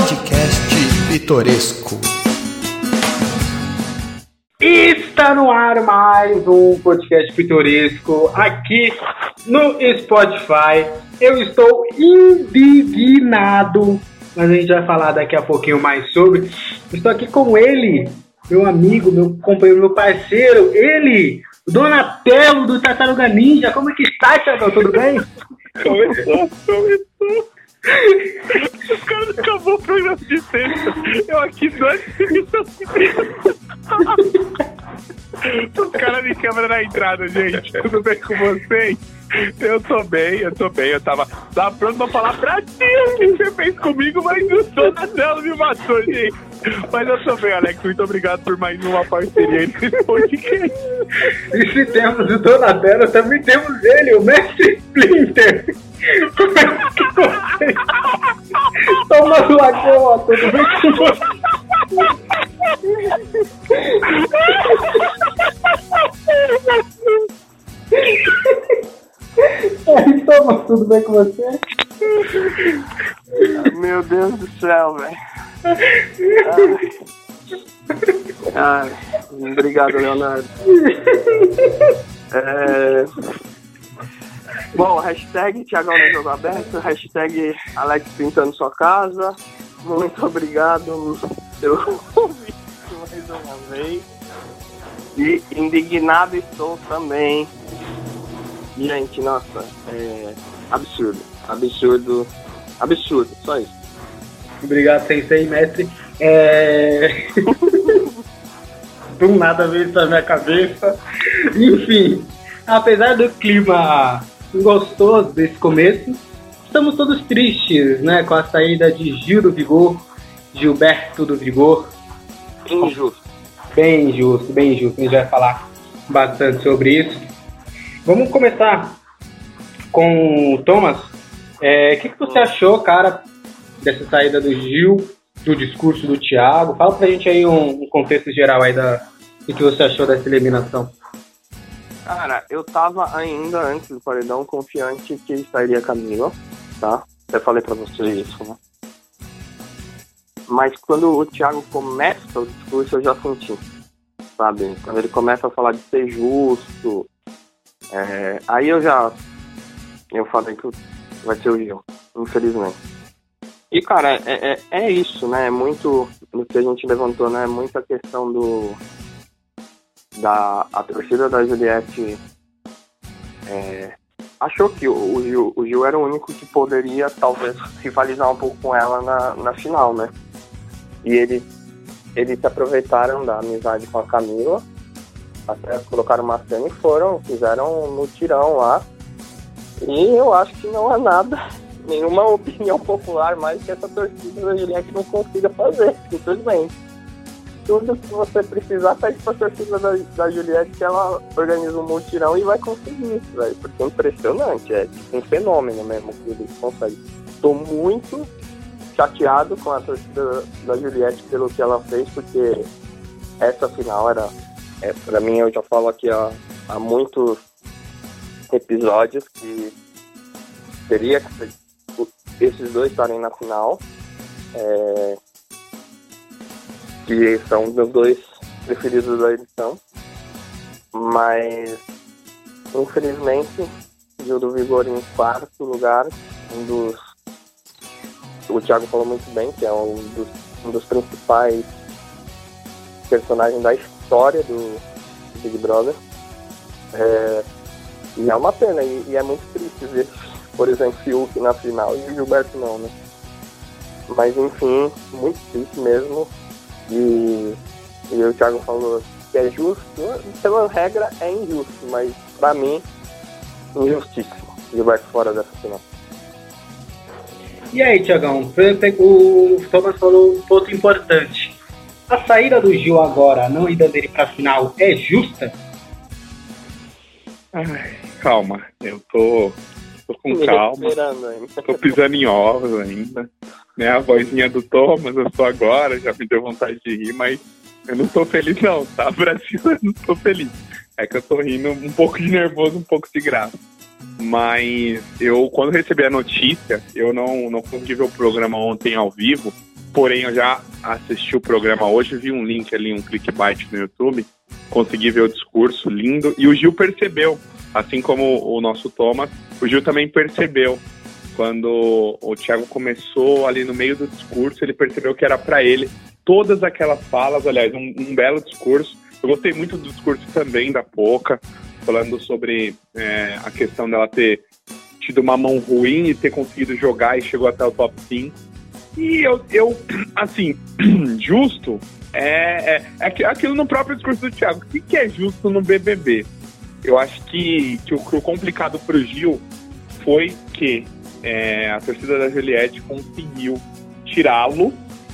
Podcast Pitoresco. Está no ar mais um podcast pitoresco aqui no Spotify. Eu estou indignado, mas a gente vai falar daqui a pouquinho mais sobre. Estou aqui com ele, meu amigo, meu companheiro, meu parceiro, ele, Donatello do Tartaruga Ninja. Como é que está, Thiago? Tudo bem? Começou, começou. O cara acabou o programa de sexta. Eu aqui dois Os caras de câmera na entrada, gente. Tudo bem com vocês? Eu tô bem, eu tô bem. Eu tava, tava pronto pra falar pra ti o que você fez comigo, mas o Donatello me matou, gente. Mas eu tô bem, Alex. Muito obrigado por mais uma parceria nesse podcast. E se temos o Donatello, também temos ele, o Mestre Splinter. Como é que você... Toma lagoa, tudo bem com você? Aí, Thomas, tudo bem com você? Meu Deus do céu, velho. Ai, obrigado, Leonardo. É... Bom, hashtag Thiagão no Jogo Aberto, hashtag Alex pintando sua casa. Muito obrigado pelo convite mais uma vez. E indignado estou também. Gente, nossa, é absurdo, absurdo, absurdo, só isso. Obrigado, Sensei, mestre. É... Do nada veio isso na minha cabeça. Enfim, apesar do clima gostoso desse começo, estamos todos tristes, né? Com a saída de Gil do Vigor, Gilberto do Vigor. Injusto. Bem injusto, bem injusto. A gente vai falar bastante sobre isso. Vamos começar com o Thomas. É, O que, que você achou, cara, dessa saída do Gil, do discurso do Thiago? Fala pra gente aí um, um contexto geral aí da, do que você achou dessa eliminação. Cara, eu tava ainda antes do paredão confiante que sairia Camila, tá? Eu falei pra vocês isso, né? Mas quando o Thiago começa o discurso, eu já senti, sabe? Quando ele começa a falar de ser justo, é, aí eu já. Eu falei que vai ser o Gil, infelizmente. E, cara, é, é, é isso, né? É muito. No que a gente levantou, né? Muita questão do. Da. A torcida da Juliette. é, achou que o, o, Gil, o Gil era o único que poderia, talvez, rivalizar um pouco com ela na, na final, né? E eles, eles aproveitaram da amizade com a Camila, até colocaram uma cena e foram, fizeram um mutirão lá. E eu acho que não há nada, nenhuma opinião popular mais que essa torcida da Juliette não consiga fazer, simplesmente. Tudo que você precisar, pede pra torcida da, da Juliette que ela organiza um mutirão e vai conseguir isso, velho. Porque é impressionante, é tipo um fenômeno mesmo que eles conseguem. Tô muito chateado com a torcida da Juliette pelo que ela fez, porque essa final era, é, pra mim, eu já falo aqui há, há muitos episódios que teria que esses dois estarem na final. É, que são meus dois preferidos da edição. Mas, infelizmente, Gil do Vigor em quarto lugar, um dos o Thiago falou muito bem, que é um dos, um dos principais personagens da história do Big Brother. É, e é uma pena, e, e é muito triste ver, por exemplo, Fiuk na final e o Gilberto não, né? Mas enfim, muito triste mesmo. E, e o Thiago falou que é justo, pela regra é injusto, mas pra mim, injustíssimo. Gilberto fora dessa final. E aí, Tiagão, o Thomas falou um ponto importante. A saída do Gil agora, a não ida dele pra final, é justa? Ai, calma, eu tô, tô com Me calma, tô pisando em ovos ainda. Né, a vozinha do Thomas, eu sou agora, já me deu vontade de rir, mas eu não tô feliz não, tá? Brasil, eu não tô feliz. É que eu tô rindo um pouco de nervoso, um pouco de graça. Mas eu, quando recebi a notícia, eu não, não consegui ver o programa ontem ao vivo, porém eu já assisti o programa hoje, vi um link ali, um clickbait no YouTube, consegui ver o discurso lindo e o Gil percebeu, assim como o nosso Thomas, o Gil também percebeu quando o Thiago começou ali no meio do discurso, ele percebeu que era para ele todas aquelas falas, aliás, um, um, belo discurso. Eu gostei muito do discurso também da Poca, falando sobre é, a questão dela ter tido uma mão ruim e ter conseguido jogar e chegou até o top 5. E eu, eu assim, justo é, é, é aquilo no próprio discurso do Thiago. O que, que é justo no BBB? Eu acho que, que, o, que o complicado Gil foi que é, a torcida da Juliette conseguiu tirá-lo.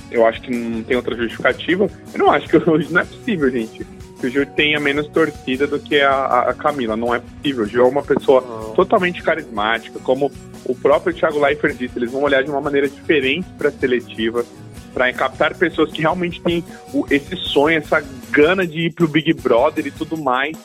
Eu acho que não tem outra justificativa. Eu não acho que hoje não é possível, gente. Que o Gil tenha menos torcida do que a, a Camila. Não é possível. O Gil é uma pessoa totalmente carismática. Como o próprio Thiago Leifert disse, eles vão olhar de uma maneira diferente para a seletiva, para captar pessoas que realmente têm o, esse sonho, essa gana de ir pro Big Brother e tudo mais.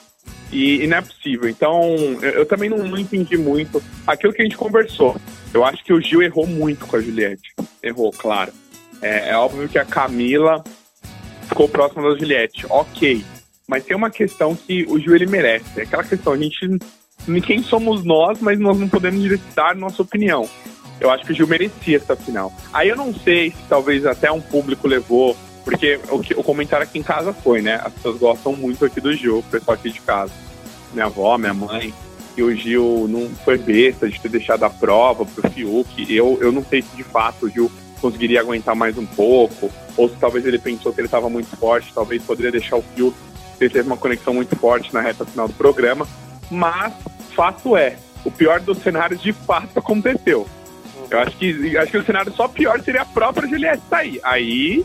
E, e, não é possível. Então, eu, eu também não, não, entendi muito aquilo que a gente conversou. Eu acho que o Gil errou muito com a Juliette. Errou, claro. É, é óbvio que a Camila ficou próxima da Juliette. Ok. Mas tem uma questão que o Gil ele merece. É aquela questão, a gente. Quem somos nós, mas nós não podemos direcionar nossa opinião. Eu acho que o Gil merecia essa final. Aí eu não sei se talvez até um público levou porque o, que, o comentário aqui em casa foi, né? As pessoas gostam muito aqui do Gil, o pessoal aqui de casa. Minha avó, minha mãe. E o Gil não foi besta de ter deixado a prova pro Fiuk. Eu, eu não sei se de fato o Gil conseguiria aguentar mais um pouco, ou se talvez ele pensou que ele estava muito forte, talvez poderia deixar o Fiuk, ele teve uma conexão muito forte na reta final do programa. Mas, fato é, o pior dos cenários de fato aconteceu. Eu acho que, acho que o cenário só pior seria a própria Juliette sair. Aí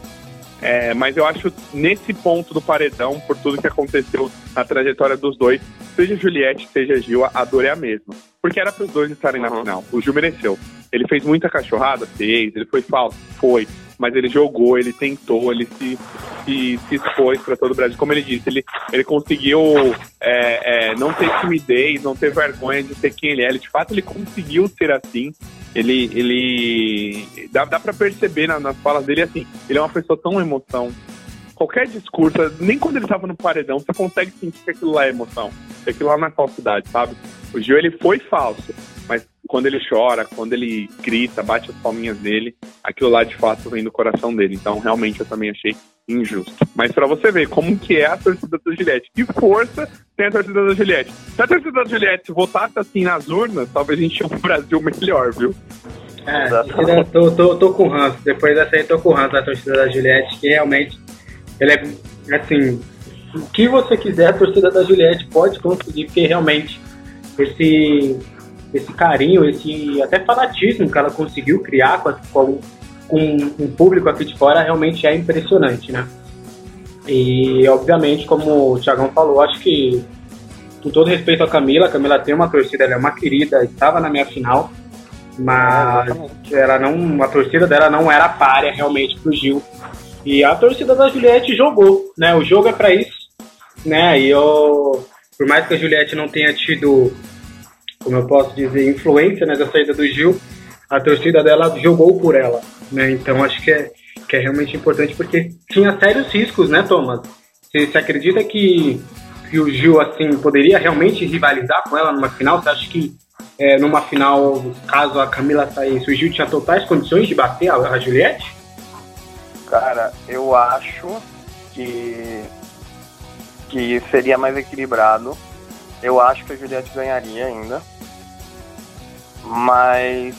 é, mas eu acho nesse ponto do paredão, por tudo que aconteceu na trajetória dos dois, seja Juliette, seja Gil, a dor é a mesma. Porque era para os dois estarem uhum. na final. O Gil mereceu. Ele fez muita cachorrada? Fez. Ele foi falso? Foi. Mas ele jogou, ele tentou, ele se, se, se expôs para todo o Brasil. Como ele disse, ele, ele conseguiu é, é, não ter timidez, não ter vergonha de ser quem ele é. Ele, de fato, ele conseguiu ser assim ele, ele dá, dá para perceber nas, nas falas dele assim, ele é uma pessoa tão emoção. Qualquer discurso, nem quando ele tava no paredão, você consegue sentir que aquilo lá é emoção, que aquilo lá não é falsidade, sabe? O Gil ele foi falso, quando ele chora, quando ele grita, bate as palminhas dele, aquilo lá de fato vem do coração dele. Então, realmente, eu também achei injusto. Mas para você ver como que é a torcida da Juliette, que força tem a torcida da Juliette. Se a torcida da Juliette votasse assim nas urnas, talvez a gente tinha um Brasil melhor, viu? É, tô, tô, tô com o ranço. Depois dessa aí, tô com o ranço da torcida da Juliette, que realmente, ele é, assim, o que você quiser, a torcida da Juliette pode conseguir, porque realmente, esse, esse carinho, esse até fanatismo que ela conseguiu criar com, com, com um público aqui de fora realmente é impressionante, né? E, obviamente, como o Thiagão falou, acho que, com todo respeito à Camila, a Camila tem uma torcida, ela é uma querida, estava na minha final, mas ela não, a torcida dela não era párea realmente pro Gil. E a torcida da Juliette jogou, né? O jogo é para isso, né? E eu, por mais que a Juliette não tenha tido, como eu posso dizer, influência né, da saída do Gil, a torcida dela jogou por ela, né? Então acho que é, que é realmente importante porque tinha sérios riscos, né, Thomas? Você, você acredita que, que o Gil assim poderia realmente rivalizar com ela numa final? Você acha que é, numa final, caso a Camila saísse, o Gil tinha totais condições de bater a, a Juliette? Cara, eu acho que que seria mais equilibrado. Eu acho que a Juliette ganharia ainda. Mas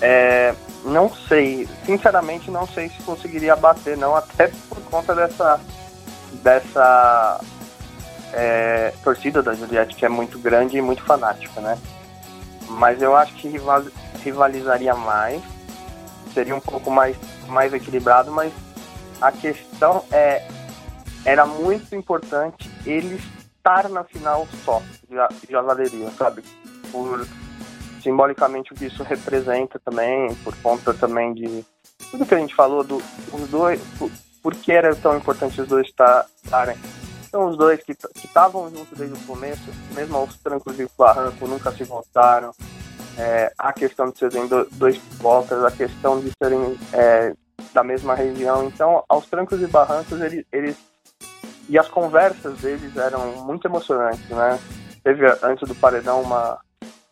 é, não sei, sinceramente não sei se conseguiria bater não, até por conta dessa dessa é, torcida da Juliette que é muito grande e muito fanática, né? Mas eu acho que rival, rivalizaria mais, seria um pouco mais, mais equilibrado, mas a questão é era muito importante ele estar na final só, já, valeria, sabe? Por simbolicamente o que isso representa também, por conta também de tudo que a gente falou do os dois, por, por que era tão importante os dois estarem. Então os dois que estavam juntos desde o começo, mesmo aos trancos e barranco, nunca se voltaram. É, a questão de serem dois voltas, a questão de serem é, da mesma região. Então, aos trancos e barrancos, eles, eles e as conversas deles eram muito emocionantes, né? Teve antes do paredão uma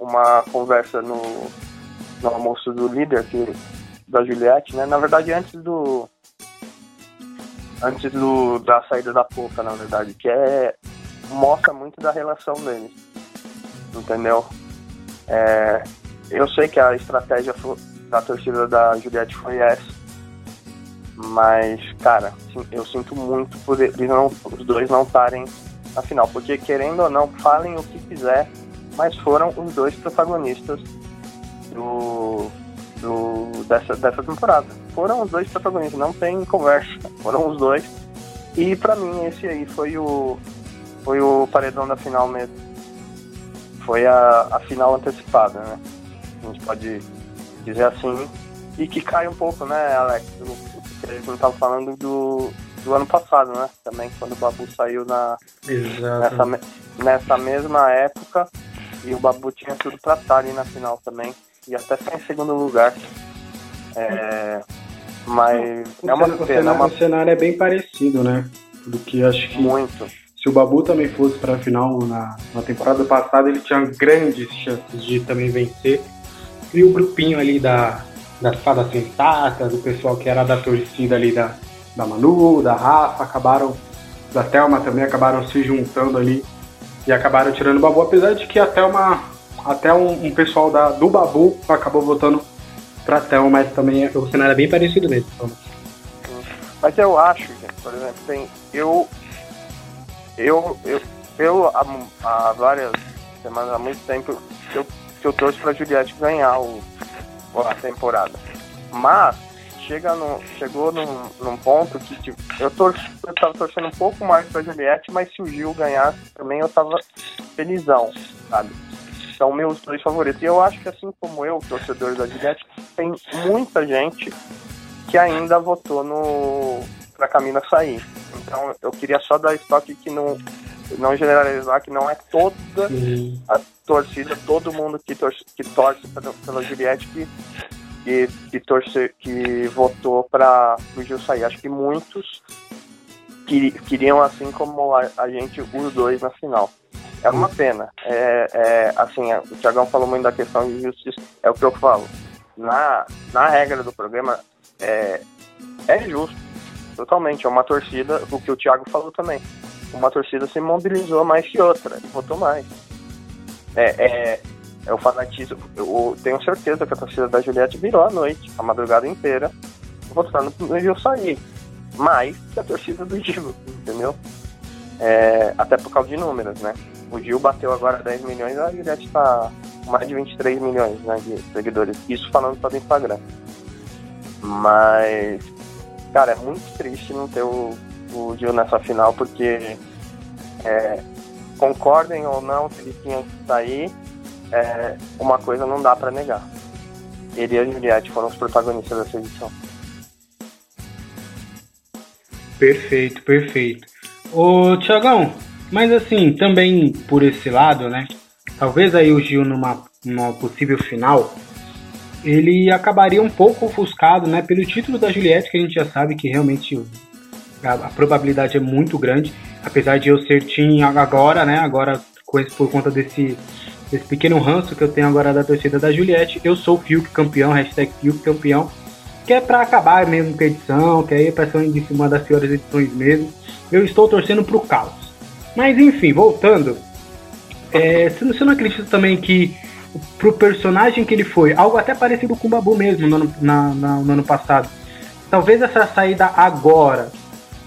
uma conversa no, no almoço do líder que da Juliette, né? Na verdade, antes do antes do da saída da Poca, na verdade, que é mostra muito da relação deles, entendeu? É, eu sei que a estratégia da torcida da Juliette foi essa, mas, cara, eu sinto muito por eles não, os dois não estarem na final. Porque, querendo ou não, falem o que quiser, mas foram os dois protagonistas do, do, dessa, dessa temporada. Foram os dois protagonistas, não tem conversa. Foram os dois. E para mim esse aí foi o foi o paredão da final mesmo. Foi a, a final antecipada, né? A gente pode dizer assim. E que cai um pouco, né, Alex, a gente estava falando do, do ano passado, né? Também, quando o Babu saiu na, nessa, nessa mesma época. E o Babu tinha tudo para estar ali na final também. E até foi em segundo lugar. É, mas o é uma cenário, pena. Uma... O cenário é bem parecido, né? Do que acho que. Muito. Se o Babu também fosse para a final na, na temporada passada, ele tinha grandes chances de também vencer. E o grupinho ali da, das fadas sensatas, do pessoal que era da torcida ali da, da Manu, da Rafa, acabaram, da Thelma também, acabaram se juntando ali e acabaram tirando o Babu, apesar de que a Thelma, até um, um pessoal da, do Babu acabou votando pra Thelma, mas também é, o cenário é bem parecido mesmo. Então. Mas eu acho, gente, por exemplo, tem, eu, eu, eu, eu há, há várias semanas, há muito tempo, eu, eu torço pra Juliette ganhar o a temporada. Mas chega no, chegou num, num ponto que tipo, eu, tor eu tava torcendo um pouco mais pra Juliette, mas se o Gil ganhasse também eu tava felizão, sabe? São meus dois favoritos. E eu acho que assim como eu, torcedor da Juliette, tem muita gente que ainda votou no pra Camila sair. Então eu queria só dar estoque que não, não generalizar que não é toda a torcida, todo mundo que torce, que torce pela, pela Juliette que, que, que, torce, que votou para o Gil sair. Acho que muitos que, queriam, assim como a, a, gente, os dois na final. É uma pena. É, é, assim, o Tiagão falou muito da questão de justiça. É o que eu falo. Na, na regra do programa, é, é justo. Totalmente. É uma torcida, o que o Thiago falou também. Uma torcida se mobilizou mais que outra, e votou mais é, é, é o fanatismo. Eu tenho certeza que a torcida da Juliette virou a noite, a madrugada inteira, votando no Gil sair. Mais que a torcida do Gil, entendeu? É, até por causa de números, né? O Gil bateu agora 10 milhões, a Juliette está mais de 23 milhões né, de seguidores. Isso falando só do Instagram. Mas, cara, é muito triste não ter o, o Gil nessa final, porque é, concordem ou não que ele tinha que sair, é, uma coisa não dá para negar. Ele e a Juliette foram os protagonistas dessa edição. Perfeito, perfeito. Ô, Tiagão, mas assim, também por esse lado, né? Talvez aí o Gil numa, numa possível final, ele acabaria um pouco ofuscado, né? Pelo título da Juliette, que a gente já sabe que realmente a, a probabilidade é muito grande apesar de eu ser team agora, né? Agora por conta desse, desse pequeno ranço que eu tenho agora da torcida da Juliette, eu sou Fiuk campeão, hashtag Fiuk campeão, que é pra acabar mesmo com a edição, que aí é pra ser uma das piores edições mesmo. Eu estou torcendo pro caos. Mas enfim, voltando, é, você, não, acredita também que pro personagem que ele foi, algo até parecido com o Babu mesmo no ano, na, na, no ano passado, talvez essa saída agora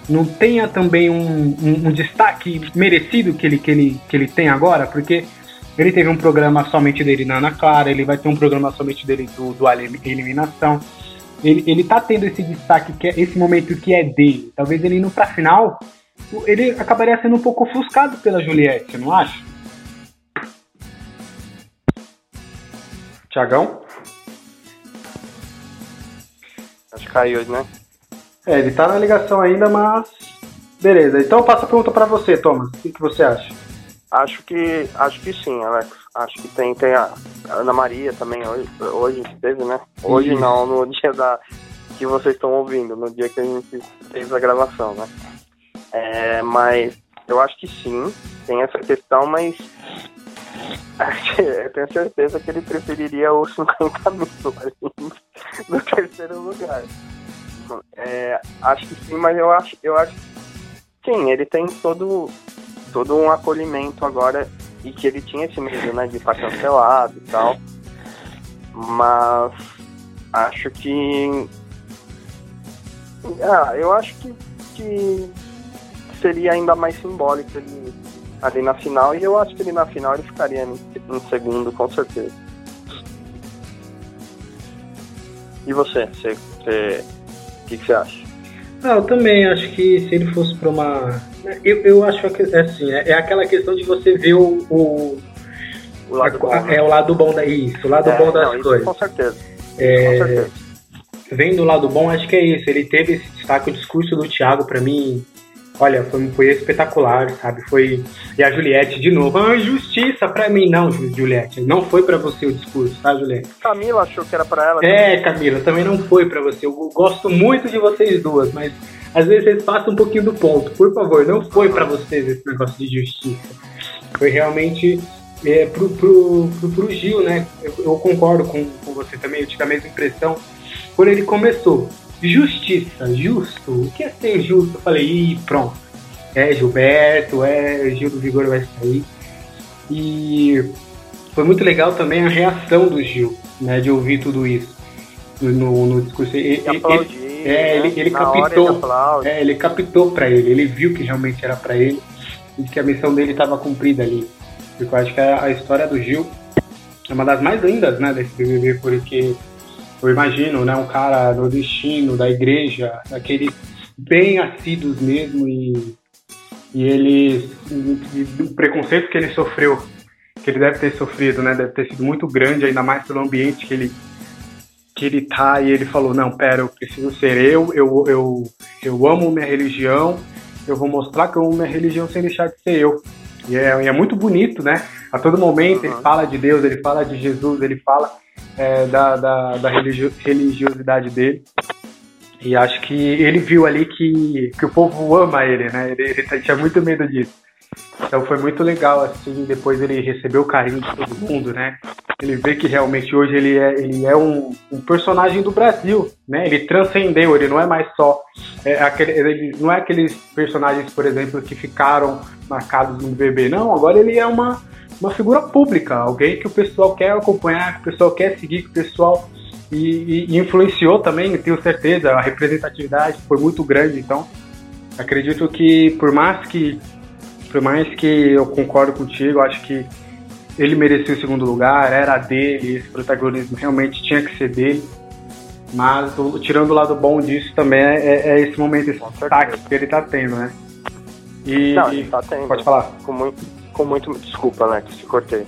não tenha também um, um, um, destaque merecido que ele, que, ele, que ele tem agora, porque ele teve um programa somente dele na Ana Clara, ele vai ter um programa somente dele do, do Eliminação. Ele, ele tá tendo esse destaque, que é esse momento que é dele. Talvez ele indo pra final, ele acabaria sendo um pouco ofuscado pela Juliette, não acha? Tiagão? Acho que caiu, né? É, ele tá na ligação ainda, mas. Beleza. Então eu passo a pergunta para você, Thomas. O que, que, você acha? Acho que. Acho que sim, Alex. Acho que tem, tem a Ana Maria também hoje, hoje teve, né? Hoje Isso. não, no dia da. que vocês estão ouvindo, no dia que a gente fez a gravação, né? É, mas eu acho que sim, tem essa questão, mas eu tenho certeza que ele preferiria os 50 mil no terceiro lugar. É, acho que sim, mas eu acho, eu acho sim, ele tem todo, todo um acolhimento agora e que ele tinha esse medo, né, de estar cancelado e tal. Mas acho que. Ah, eu acho que, que seria ainda mais simbólico ele ali na final, e eu acho que ele na final ele ficaria em, em segundo, com certeza. E você? Você, você que, que você acha? Ah, eu também acho que se ele fosse para uma. Eu, eu acho que assim, é, é aquela questão de você ver o. o, o lado a, bom, né? É o lado bom da isso, o lado é, bom das não, coisas. com certeza. É, com certeza. Vendo o lado bom, acho que é isso. Ele teve esse destaque, o discurso do Thiago, para mim, olha, foi, foi espetacular, sabe? Foi. E a Juliette, de novo, ah, justiça pra mim. Não, Juliette, não foi pra você o discurso, tá, Juliette? Camila achou que era pra ela. É, Camila, também não foi pra você. Eu gosto muito de vocês duas, mas às vezes vocês passam um pouquinho do ponto. Por favor, não foi pra vocês esse negócio de justiça. Foi realmente é, pro, pro, pro, pro Gil, né? Eu, eu concordo com, com você também, eu tive a mesma impressão. Quando ele começou, justiça, justo, o que é ser justo? Eu falei, ih, pronto. É Gilberto, é Gil do Vigor vai sair. E foi muito legal também a reação do Gil, né, de ouvir tudo isso no, no discurso. Ele, aplaudir, ele, é, ele, ele Na captou, hora ele é, ele captou para ele, ele viu que realmente era para ele e que a missão dele estava cumprida ali. Porque eu acho que a, a história do Gil é uma das mais lindas, né, desse BBB, porque eu imagino, né, um cara nordestino, da igreja, daqueles bem assíduos mesmo e, e ele, o preconceito que ele sofreu, que ele deve ter sofrido, né, deve ter sido muito grande, ainda mais pelo ambiente que ele que ele tá e ele falou, não, pera, eu preciso ser eu, eu, eu, eu amo minha religião, eu vou mostrar que eu amo minha religião sem deixar de ser eu. E é, e é muito bonito, né? A todo momento ele fala de Deus, ele fala de Jesus, ele fala é, da, da, da religio, religiosidade dele. E acho que ele viu ali que, que o povo ama ele, né? Ele, ele tinha muito medo disso. Então foi muito legal, assim, depois ele recebeu o carinho de todo mundo, né? Ele vê que realmente hoje ele é, ele é um, um personagem do Brasil, né? Ele transcendeu, ele não é mais só é, aquele, ele não é aqueles personagens, por exemplo, que ficaram marcados no BBB, não. Agora ele é uma, uma figura pública, alguém que o pessoal quer acompanhar, que o pessoal quer seguir, que o pessoal e, e influenciou também, tenho certeza, a representatividade foi muito grande, então acredito que por mais que por mais que eu concordo contigo, acho que ele merecia o segundo lugar, era dele, esse protagonismo realmente tinha que ser dele. Mas tirando o lado bom disso também é, é, é esse momento, esse destaque que ele tá tendo, né? E, Não, ele tá tendo. Pode falar. Com muito, com muito desculpa, né, que se cortei.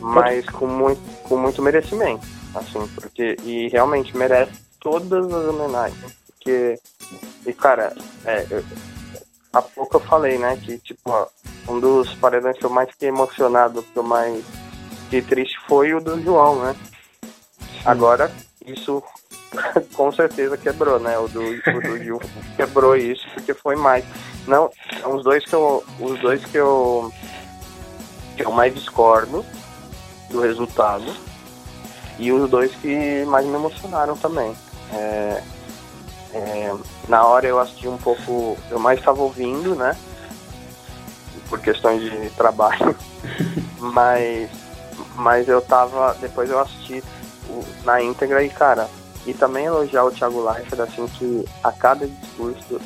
Mas com muito, com muito merecimento, assim, porque e realmente merece todas as homenagens, porque e cara, é, eu, há pouco eu falei, né, que tipo, ó, um dos paredões que eu mais fiquei emocionado, que eu mais fiquei triste foi o do João, né? Agora, isso com certeza quebrou, né? O do, o do Gil quebrou isso, porque foi mais. Não, os dois que eu. Os dois que eu. Que eu mais discordo do resultado. E os dois que mais me emocionaram também. É, é, na hora eu assisti um pouco. Eu mais estava ouvindo, né? Por questões de trabalho. mas. Mas eu tava. Depois eu assisti na íntegra e, cara, e também elogiar o Thiago Leifert, assim, que a cada discurso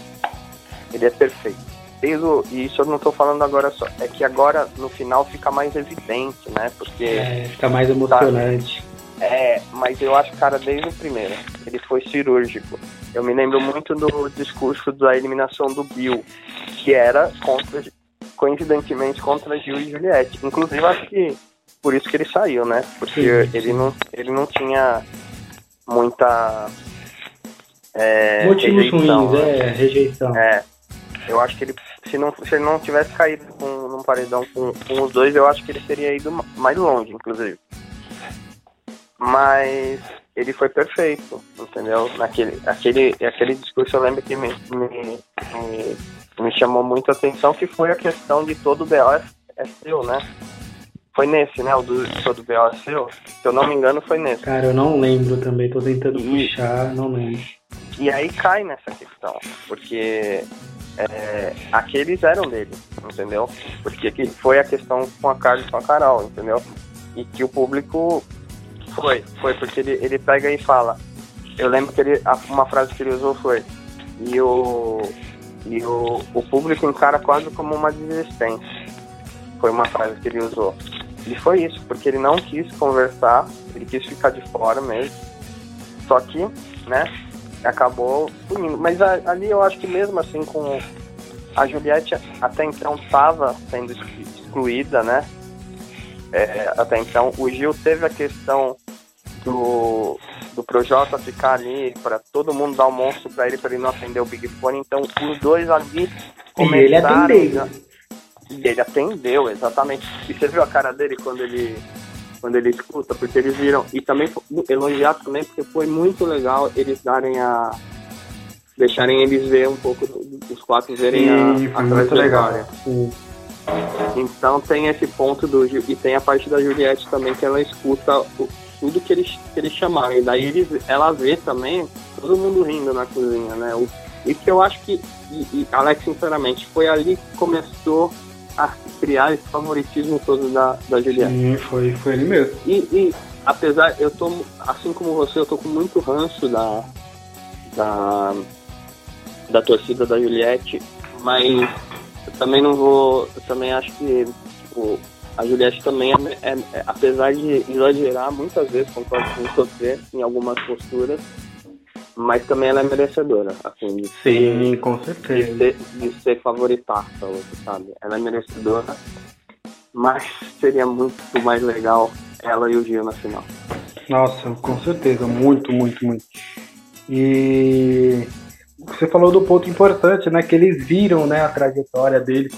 ele é perfeito. Desde o, e isso eu não estou falando agora só, é que agora no final fica mais evidente, né? Porque. É, fica mais emocionante. É, mas eu acho, cara, desde o primeiro, ele foi cirúrgico. Eu me lembro muito do discurso da eliminação do Bill, que era contra, coincidentemente, contra Gil e Juliette. Inclusive, acho que por isso que ele saiu, né? Porque sim, sim. ele não, ele não tinha muita é, motivos rejeição, ruins, né? é, rejeição. É, eu acho que ele se não se ele não tivesse caído com, num paredão com, com os dois, eu acho que ele teria ido mais longe, inclusive. Mas ele foi perfeito, entendeu? Naquele, aquele, aquele discurso eu lembro que me, me, me, me chamou muito a atenção, que foi a questão de todo o BO é, é seu, né? Foi nesse, né? O do todo BO é seu. Se eu não me engano, foi nesse. Cara, eu não lembro também, tô tentando puxar, não lembro. E aí cai nessa questão, porque é, aqueles eram dele, entendeu? Porque que foi a questão com a Carla e com a Carol, entendeu? E que o público foi, foi, porque ele, ele pega e fala. Eu lembro que ele, uma frase que ele usou foi. E o, e o, o público encara quase como uma desistência. Foi uma frase que ele usou. E foi isso, porque ele não quis conversar, ele quis ficar de fora mesmo. Só que, né, acabou unindo. Mas a, ali eu acho que mesmo assim com a Juliette até então estava sendo excluída, né? É, até então o Gil teve a questão do, do Projota ficar ali para todo mundo dar um monstro para ele para ele não atender o Big Fone, então os dois ali começaram. E ele atendeu. E ele atendeu, exatamente. E você viu a cara dele quando ele quando ele escuta, porque eles viram. E também elogiar também, porque foi muito legal eles darem a. deixarem eles ver um pouco, os quatro verem Sim, a, a trajetória. Então tem esse ponto do. E tem a parte da Juliette também, que ela escuta o, tudo que eles, que eles chamaram. E daí eles, ela vê também todo mundo rindo na cozinha, né? O, e que eu acho que, e, e Alex, sinceramente, foi ali que começou a criar esse favoritismo todo da, da Juliette. Sim, foi, foi ele mesmo. E, e, apesar, eu tô, assim como você, eu tô com muito ranço da, da, da torcida da Juliette, mas eu também não vou, eu também acho que tipo, a Juliette também, é, é, é, apesar de exagerar muitas vezes, concordo com você, em algumas posturas, mas também ela é merecedora, assim, de Sim, ser, com certeza. De ser, de ser favoritaça, sabe? Ela é merecedora, mas seria muito mais legal ela e o Gil na final. Nossa, com certeza, muito, muito, muito. E você falou do ponto importante, né? Que eles viram né, a trajetória dele.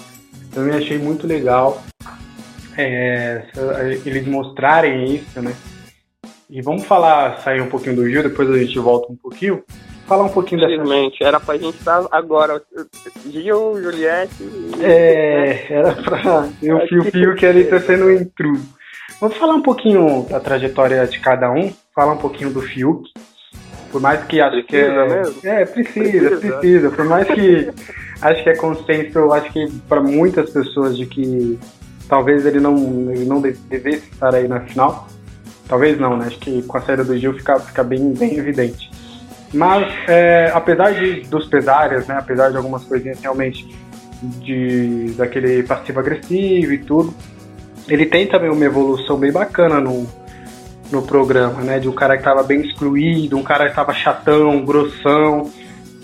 Também achei muito legal é, eles mostrarem isso, né? E vamos falar, sair um pouquinho do Gil, depois a gente volta um pouquinho. Falar um pouquinho dessa. Infelizmente, era pra gente estar agora. Gil, Juliette. É, era pra. E o Fio Fio que ele tá sendo um intruso. Vamos falar um pouquinho da trajetória de cada um, falar um pouquinho do Fiuk. Por mais que acho que é. Mesmo? É, precisa, precisa, precisa. Por mais que acho que é consenso, eu acho que para muitas pessoas de que talvez ele não, ele não devesse estar aí na final. Talvez não, né? Acho que com a série do Gil fica, fica bem, bem evidente. Mas, é, apesar de, dos pesares, né? Apesar de algumas coisinhas realmente de, daquele passivo-agressivo e tudo, ele tem também uma evolução bem bacana no, no programa, né? De um cara que tava bem excluído, um cara que tava chatão, grossão,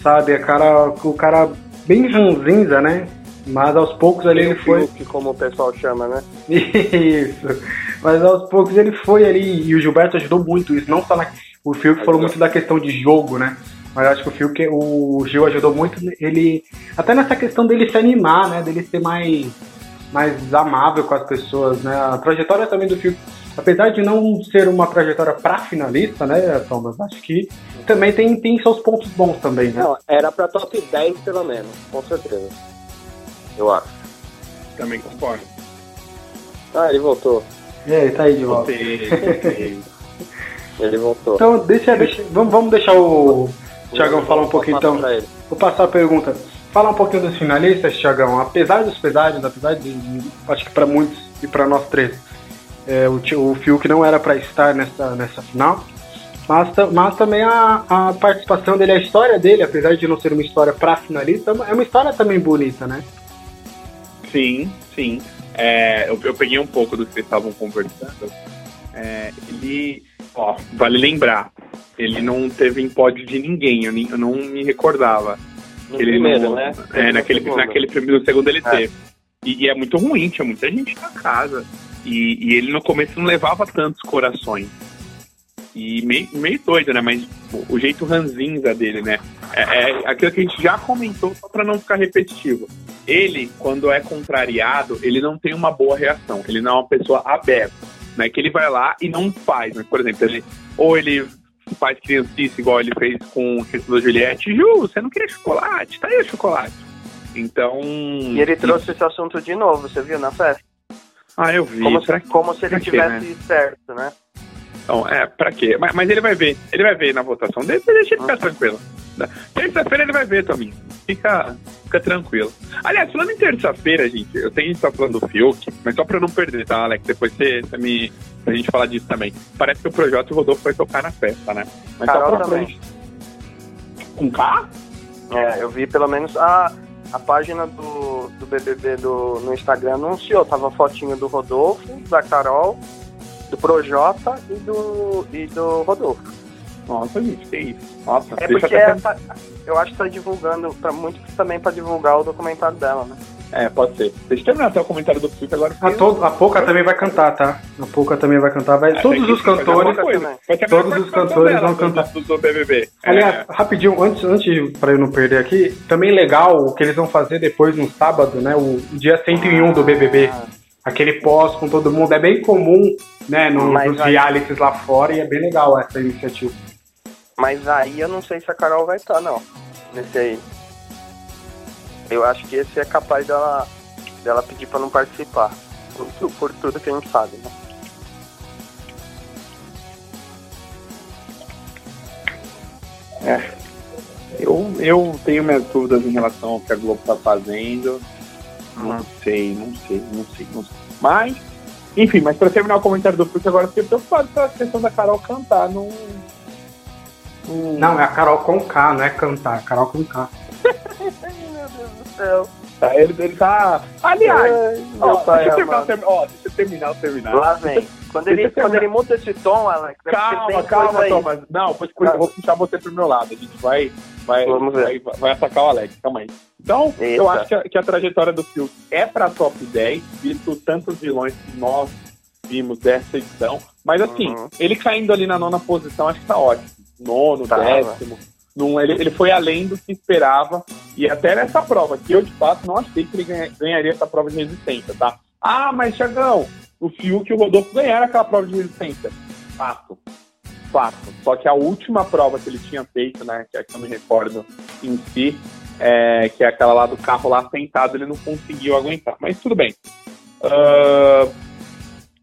sabe? A cara, o cara bem ranzinza, né? Mas aos poucos ali ele foi. Que como o pessoal chama, né? Isso. Mas aos poucos ele foi ali e o Gilberto ajudou muito isso. Não só na... o que falou muito da questão de jogo, né? Mas acho que o que o Gil ajudou muito ele até nessa questão dele se animar, né? Dele ser mais mais amável com as pessoas, né? A trajetória também do Phil, apesar de não ser uma trajetória para finalista, né, Thomas? Acho que também tem, tem seus pontos bons também, né? Não, era para top 10 pelo menos, com certeza eu acho. Também concordo. Ah, ele voltou. É, ele tá aí de volta. ele voltou. Então, deixa, deixa, vamos, vamos deixar o Tiagão falar um pouquinho então. Vou passar a pergunta. Falar um pouquinho dos finalistas, Tiagão. Apesar dos pesares, apesar de, acho que para muitos e para nós três, é, o, o Fiuk não era para estar nessa, nessa final. Mas, mas também a, a participação dele, a história dele, apesar de não ser uma história para finalista, é uma história também bonita, né? Sim, sim. É, eu, eu, peguei um pouco do que vocês estavam conversando. É, ele, ó, vale lembrar, ele não teve em pódio de ninguém, eu, nem, eu não me recordava. No ele primeiro, não, né? É, naquele, naquele primeiro, segundo ele é. teve. E, e, é muito ruim, tinha muita gente na casa. E, e ele no começo não levava tantos corações. E meio, meio doido, né? Mas o, o jeito ranzinza dele, né? É, é, aquilo que a gente já comentou, só pra não ficar repetitivo ele, quando é contrariado, ele não tem uma boa reação. Ele não é uma pessoa aberta. Não é que ele vai lá e não faz. Mas, por exemplo, ele, ou ele faz criancice igual ele fez com a questão da Juliette. Ju, você não queria chocolate? Tá aí o chocolate. Então. E ele trouxe esse assunto de novo, você viu na festa? Ah, eu vi. Como, se, como se ele pra quê, tivesse né? certo, né? Então, é, pra quê? Mas, mas ele vai ver. Ele vai ver na votação. De- Deixa ele ficar Ah. tranquilo. né? Terça-feira ele vai ver também. Fica, fica tranquilo. Aliás, falando em terça-feira, gente, eu tenho que estar falando do Fiuk, mas só pra não perder, tá, Alex? Depois você, você me. Pra gente falar disso também. Parece que o Projota e o Rodolfo vai tocar na festa, né? Mas Carol só pra também. Com K? É, eu vi pelo menos a, a página do, do BBB do, no Instagram anunciou, tava a fotinho do Rodolfo, da Carol, do Projota e do, e do Rodolfo. Nossa, gente, que isso. Nossa, É porque até- essa, eu acho que tá divulgando, pra, muito também pra divulgar o documentário dela, né? É, pode ser. Deixa eu terminar até o comentário do Fiuk agora. A, todo, a Poca também vai cantar, tá? A Poca também vai cantar. Vai, É, todos os cantores. todos os cantores dela vão cantar. Do, do BBB. Aliás, É, rapidinho, antes, antes para eu não perder aqui, também legal o que eles vão fazer depois no sábado, né? O dia 101 do BBB. Ah, Aquele pós com todo mundo. É bem comum, né? No, Mas nos aí- realities lá fora e é bem legal essa iniciativa. Mas aí eu não sei se a Carol vai estar, não. Nesse aí. Eu acho que esse é capaz dela, dela pedir pra não participar. Por, por tudo que a gente sabe, né? eu, eu tenho minhas dúvidas em relação ao que a Globo tá fazendo. Não sei, não sei, não sei, não sei. Mas, enfim, mas pra terminar o comentário do Fiuk, agora eu fiquei preocupado com a questão da Carol cantar no. no- Não, é a Carol com K, não é cantar, é Carol com K. Meu Deus do céu. Tá, ele, ele tá. Aliás, Ai, ó, deixa, eu terminar, ó, deixa eu terminar, eu terminar. Lá vem. Quando ele, eu quando ele muda esse tom, Alex, é Calma, calma. Thomas. Não, vou, eu vou puxar você pro meu lado. A gente vai, vai, vai, vai atacar o Alex. Calma aí. Então, eu Eita. acho que a, que a trajetória do Fiuk é pra top 10, visto tantos vilões que nós vimos dessa edição. Mas assim, Uhum. ele caindo ali na nona posição, acho que tá ótimo. Nono, Tava. décimo. Não, ele, ele foi além do que esperava. E até nessa prova, que eu de fato não achei que ele ganha- ganharia essa prova de resistência, tá? Ah, mas Thiagão, o Fiuk e o Rodolfo ganharam aquela prova de resistência. Fato. Fato. Só que a última prova que ele tinha feito, né, que é que eu me recordo em si, é, que é aquela lá do carro lá sentado, ele não conseguiu aguentar. Mas tudo bem. Ah,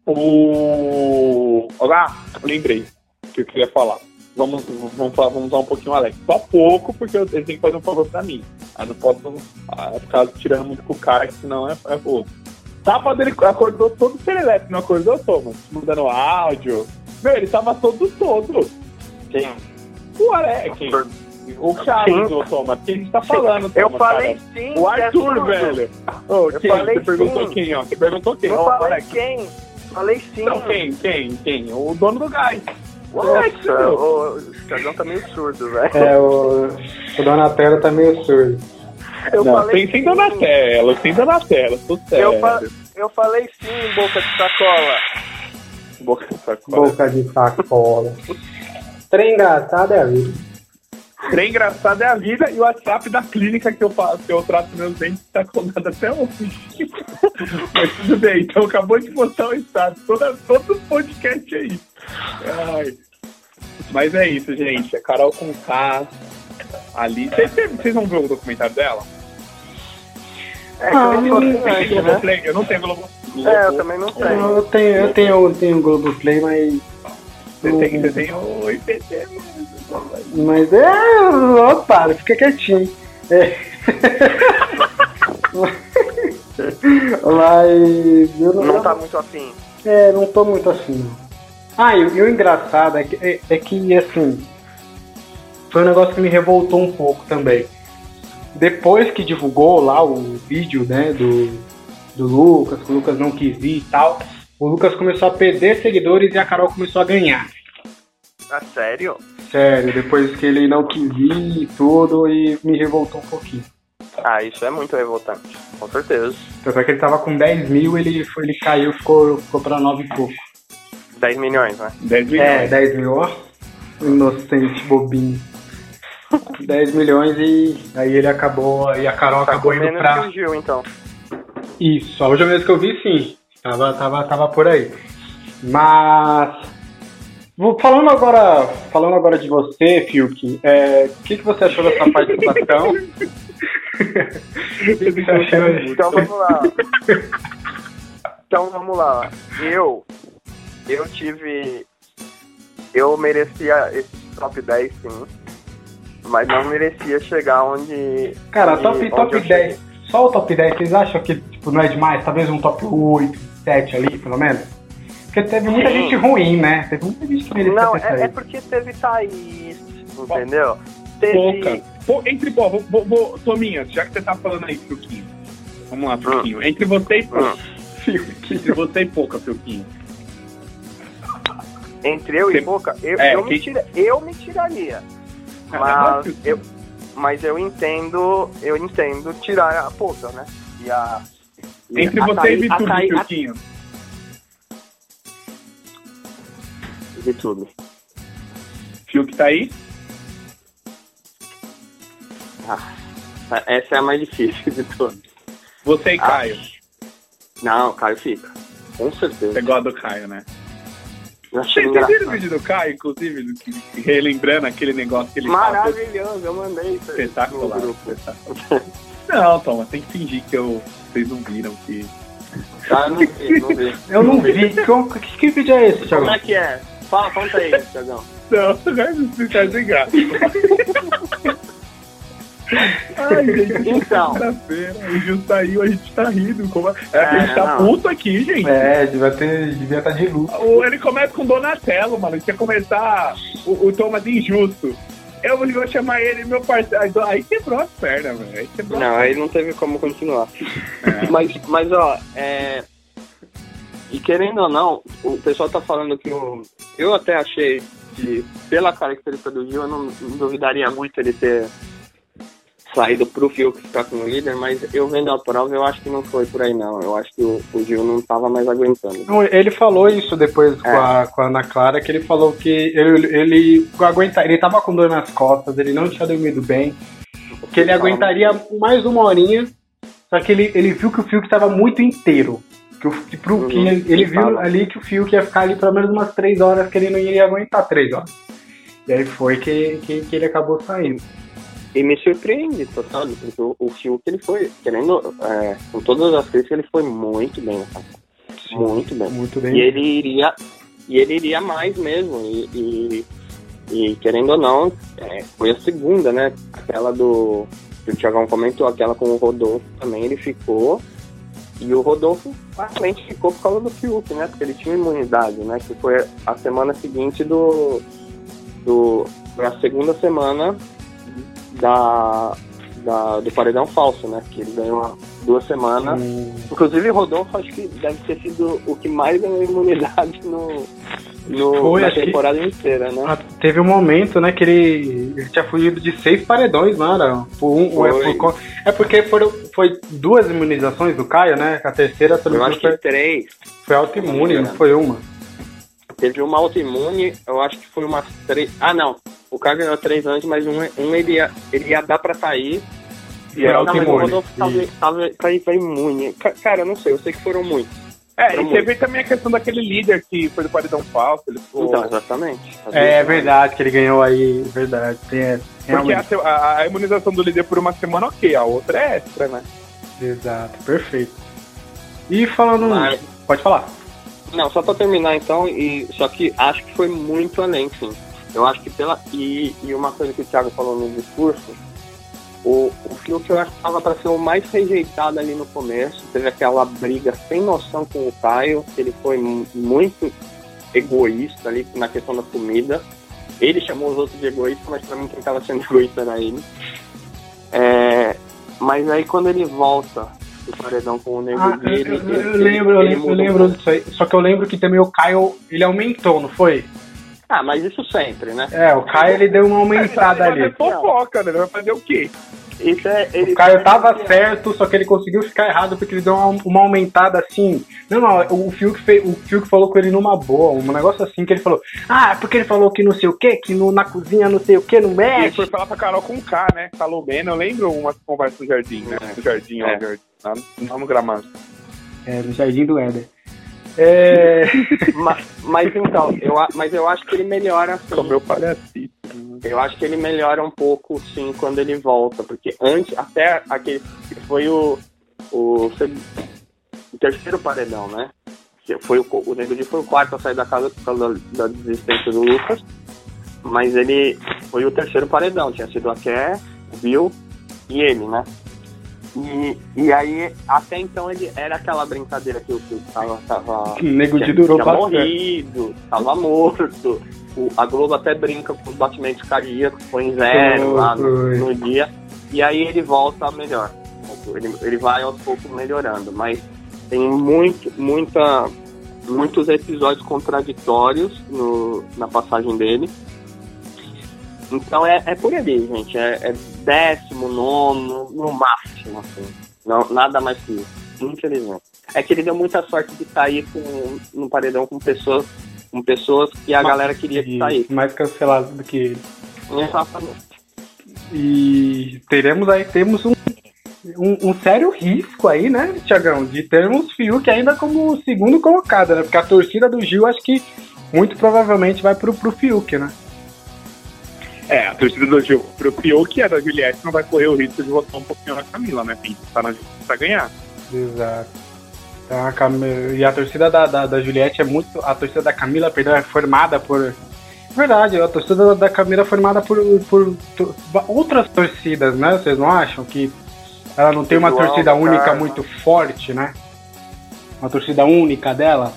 o. Ah, lembrei que eu queria falar. Vamos, vamos, falar, vamos usar um pouquinho o Alex. Só pouco, porque ele tem que fazer um favor pra mim. Eu não posso ah, ficar tirando muito com o cara, que senão é, é outro. Sábado ele acordou todo serelepe, não acordou, Thomas? Mandando áudio. Meu, ele tava todo todo. Sim. O Alex, o Charles, ô Thomas, quem a gente tá falando, Eu Thomas, falei cara? sim. O que é Arthur, velho. Ô, Eu quem? falei Você perguntou sim. quem, ó? Você perguntou quem? Eu falei Alex. quem? Falei sim. Então quem? Quem? Quem? O dono do gás. O Alex, Nossa, o o tá meio surdo, velho. É, o, o Donatello tá meio surdo. Eu Não, falei sem, sem Donatella, tô sério. Eu, fa- eu falei sim, boca de sacola. Boca de sacola. Boca de sacola. Trem engraçado é a vida. Trem engraçado é a vida e o WhatsApp da clínica que eu faço, que eu trato meus dentes, tá colado até hoje. Mas tudo bem, então acabou de botar o estado, toda, todo o podcast aí. Ai. Mas é isso, gente. A Carol com K, ali. Vocês, vocês vão ver o documentário dela? É, Ah, eu não- não Você tem né? Globoplay? Eu não tenho Globo. É, eu também não tenho. Eu tenho, eu tenho, eu tenho Globoplay, mas. Você tem, você tem o IPT. Mas é. Ó, para, fica quietinho. É. mas. Eu Não tá muito afim. É, não tô muito assim. não. Ah, e, e o engraçado é que, é, é que, assim, foi um negócio que me revoltou um pouco também. Depois que divulgou lá o vídeo, né, do, do Lucas, que o Lucas não quis ir e tal, o Lucas começou a perder seguidores e a Carol começou a ganhar. Ah, sério? Sério, depois que ele não quis ir e tudo, e me revoltou um pouquinho. Ah, isso é muito revoltante. Com certeza. Tanto é que ele tava com 10 mil, ele, foi, ele caiu, ficou, ficou pra 9 e pouco. 10 milhões, né? 10 milhões. É, 10 mil, ó. Inocente, bobinho. 10 milhões e aí ele acabou, e a Carol Tá acabou indo pra. que o Gil, então. Isso, a última vez que eu vi, sim. Tava, tava, tava por aí. Mas. Falando agora, falando agora de você, Fiuk, é, o que, que você achou dessa participação? O que que você achou aí? Então vamos lá. Então vamos lá. Eu, eu tive. Eu merecia esse top 10 sim. Mas não merecia chegar onde. Cara, onde- top, onde top eu 10. Só o top 10, vocês acham que tipo, não é demais? Talvez um top 8, 7 ali, pelo menos? Porque teve muita Sim. gente ruim, né? Teve muita gente que merecia Não, é, é porque teve Thaís, entendeu? Teve. Pouca. Pô, entre, pô, vou, vou, vou, Tominha, já que você tá falando aí, Fiuquinho. Vamos lá, Fiuquinho. Entre você e pouca. Entre você e pouca, Fiuquinho. Entre eu Você- e Boca, eu, É, eu, me quem- tira, eu me tiraria. Ah, Mas eu, mas eu entendo, eu entendo tirar a Boca, né? E a. e Entre a você e Thaís- a Vitube, Thaís- a- Fiuquinho. Vitube. Fiuk tá aí? Essa é a mais difícil de todas. Você e Ah. Caio. Não, Caio fica. Com certeza. Você gosta do Caio, né? Vocês viram o vídeo do Caio, inclusive, que- relembrando aquele negócio que ele fala? Maravilhoso, eu mandei isso aí Espetacular. Não, Thomas, tem que fingir que eu, vocês não viram que. Ah, eu não vi, não vi. Eu não vi. Como- Que, que vídeo é esse, Como Thiago? é que é? Fala, conta aí, Tiagão. Não, vai me explicar sem graça. Ai, gente, Então. o Gil saiu, a gente tá rindo. Como... É, a gente É, tá não. puto aqui, gente. É, devia ter, devia estar de luto. O- Ele começa com Donatello, mano. Tinha começar o, o Thomas injusto. Eu vou chamar ele, meu parceiro. Aí, aí quebrou as pernas, velho. Aí quebrou Não, aí não teve como continuar. É. Mas, mas ó, é. E querendo ou não, o pessoal tá falando que o. Eu até achei que, pela característica do Gil, eu não, não duvidaria muito ele ter saído pro Fiuk ficar com o líder, mas eu vendo a prova, eu acho que não foi por aí, não. Eu acho que o, o Gil não tava mais aguentando. Ele falou isso depois com, É. a, com a Ana Clara, que ele falou que ele, ele aguenta, ele tava com dor nas costas, ele não tinha dormido bem, que ele aguentaria mais uma horinha, só que ele, ele viu que o Fiuk tava muito inteiro. Que, o, que, pro, Uhum. que ele, ele viu Fala. ali que o Fiuk ia ficar ali pelo menos umas três horas, que ele não iria aguentar três horas. E aí foi que, que, que ele acabou saindo. E me surpreende, total, porque o, o Fiuk, ele foi, querendo, é, com todas as críticas, ele foi muito bem nessa Muito bem. Muito E bem. ele iria, e ele iria mais mesmo. E, e, e, querendo ou não, é, foi a segunda, né? Aquela do. Que o Thiagão comentou, aquela com o Rodolfo também, ele ficou. E o Rodolfo claramente ficou por causa do Fiuk, né? Porque ele tinha imunidade, né? Que foi a semana seguinte do. do foi a segunda semana da, da, do paredão falso, né? Que ele ganhou duas semanas. Hum, Inclusive, Rodolfo acho que deve ter sido o que mais ganhou imunidade no, no, Foi, na que- temporada inteira, né? Ah, Teve um momento, né, que ele, ele tinha fugido de seis paredões, não era? Por um, é, por é porque foram, foi duas imunizações do Caio, né? A terceira também Eu acho que foi, três. foi autoimune, não foi uma. Teve uma autoimune, eu acho que foi umas três. Ah, não. O cara ganhou três antes, mas um, um ele, ia, ele ia dar pra sair. E era o. Rodolfo tava, tava, tava, imune. Ca- Cara, eu não sei, eu sei que foram muitos. É, e teve também a questão daquele líder que foi do paredão falso. Ele ficou... Então, exatamente. É verdade que ele ganhou aí, verdade. Tem, é, Porque a, a- a imunização do líder por uma semana, ok. A outra é extra, né? Exato, perfeito. E falando. Mas- Pode falar. Não, só pra terminar então, e só que acho que foi muito além, sim. Eu acho que pela. E, e uma coisa que o Thiago falou no discurso, o, o Fiuk eu acho que tava pra ser o mais rejeitado ali no começo. Teve aquela briga sem noção com o Caio, que ele foi mu- muito egoísta ali na questão da comida. Ele chamou os outros de egoísta, mas pra mim quem tava sendo egoísta era ele. É, mas aí quando ele volta do paredão com o Nego Ah, eu, dele, eu- eu lembro, eu, lembro, eu lembro disso aí. Só que eu lembro que também o Caio, ele aumentou, não foi? Ah, mas isso sempre, né? É, o Caio ele deu uma aumentada Ele vai ali. fazer fofoca, né? Ele vai fazer o quê? Isso é, ele O Caio tava certo, só que ele conseguiu ficar errado porque ele deu uma, uma aumentada assim. Não, não, o Fiuk, fez, o Fiuk falou com ele numa boa, um negócio assim que ele falou. Ah, é porque ele falou que não sei o que, que no, na cozinha não sei o que, não Ele mexe. foi falar pra Carol com K, né? Falou bem, eu lembro uma conversa no jardim, né? No jardim, ó, É. no jardim, lá, não no gramado. É, no jardim do Éder. É... mas, mas, então, eu, mas eu acho que ele melhora. Assim, Como eu falei assim. Eu acho que ele melhora um pouco, sim, quando ele volta. Porque antes, até aquele. Foi o. O, o terceiro paredão, né? Que foi o, o Nego foi o quarto a sair da casa por causa da, da desistência do Lucas. Mas ele foi o terceiro paredão. Tinha sido a Ké, o Bill e ele, né? E, e aí, até então, ele era aquela brincadeira que o que tava, tava Nego tinha, de durou tinha morrido, tava morto. O, a Globo até brinca com os batimentos cardíacos, põe zero lá no, no, dia. E aí ele volta melhor. Ele, ele vai aos poucos melhorando. Mas tem muito, muita, muitos episódios contraditórios no, na passagem dele. Então é, é por ali, gente. É, é décimo, nono, no máximo, assim. Não, nada mais que isso. Infelizmente. É que ele deu muita sorte de sair com, no paredão com pessoas, com pessoas que a galera queria que saísse. Mais cancelados do que ele. Exatamente. E teremos aí, temos um, um, um sério risco aí, né, Tiagão? De termos Fiuk ainda como segundo colocado, né? Porque a torcida do Gil acho que muito provavelmente vai pro, pro Fiuk, né? É, a torcida do Gil pro Fiuk é da Juliette não vai correr o risco de votar um pouquinho na Camila, né? Tem que estar na pra ganhar. Exato. Então, a Cam... E a torcida da, da, da, Juliette é muito. A torcida da Camila, perdão, é formada por. Verdade, a torcida da Camila é formada por, por, por outras torcidas, né? Vocês não acham que ela não tem uma Igual, torcida única cara. muito forte, né? Uma torcida única dela?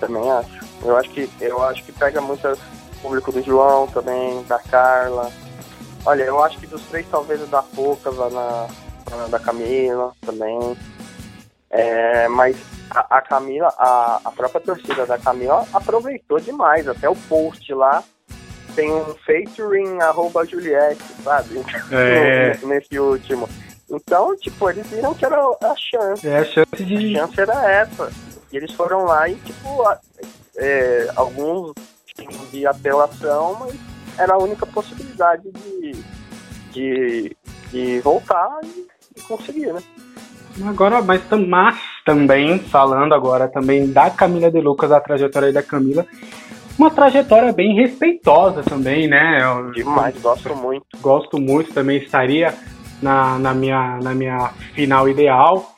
Também acho. Eu acho que, eu acho que pega muitas público do João também, da Carla. Olha, eu acho que dos três, talvez o da Poucas, lá na, na, da Camila também. É, mas a, a Camila, a, a, própria torcida da Camila aproveitou demais. Até o post lá tem um featuring arroba Juliette, sabe? É. Nesse último. Então, tipo, eles viram que era a chance. É, a chance de. A chance era essa. E eles foram lá e, tipo, é, alguns de apelação, mas era a única possibilidade de, de, de voltar e, e conseguir, né? Agora, mas, mas também, falando agora também da Camila de Lucas, a trajetória da Camila, uma trajetória bem respeitosa também, né? Eu, Demais, gosto muito. Gosto muito, também estaria na, na, minha, na minha final ideal.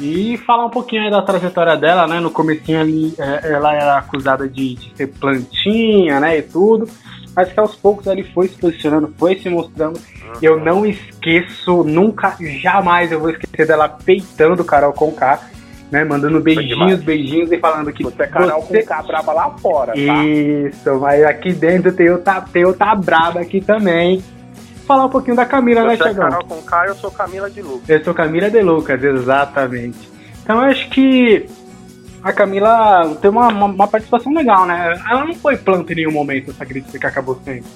E falar um pouquinho aí da trajetória dela, né? No comecinho ali, é, ela era acusada de, de ser plantinha, né? E tudo. Mas que aos poucos ele foi se posicionando, foi se mostrando. Eu não esqueço, nunca, jamais eu vou esquecer dela peitando Carol Conká, né? Mandando beijinhos, beijinhos e falando que. Você é Carol você... Conká braba lá fora, tá? Isso, mas aqui dentro tem outra, tem outra braba aqui também falar um pouquinho da Camila, né, Thiagão? Carol com K, eu sou Camila de Lucas. Eu sou Camila de Lucas, exatamente. Então eu acho que a Camila tem uma, uma, uma, participação legal, né? Ela não foi planta em nenhum momento, essa crítica que acabou sendo.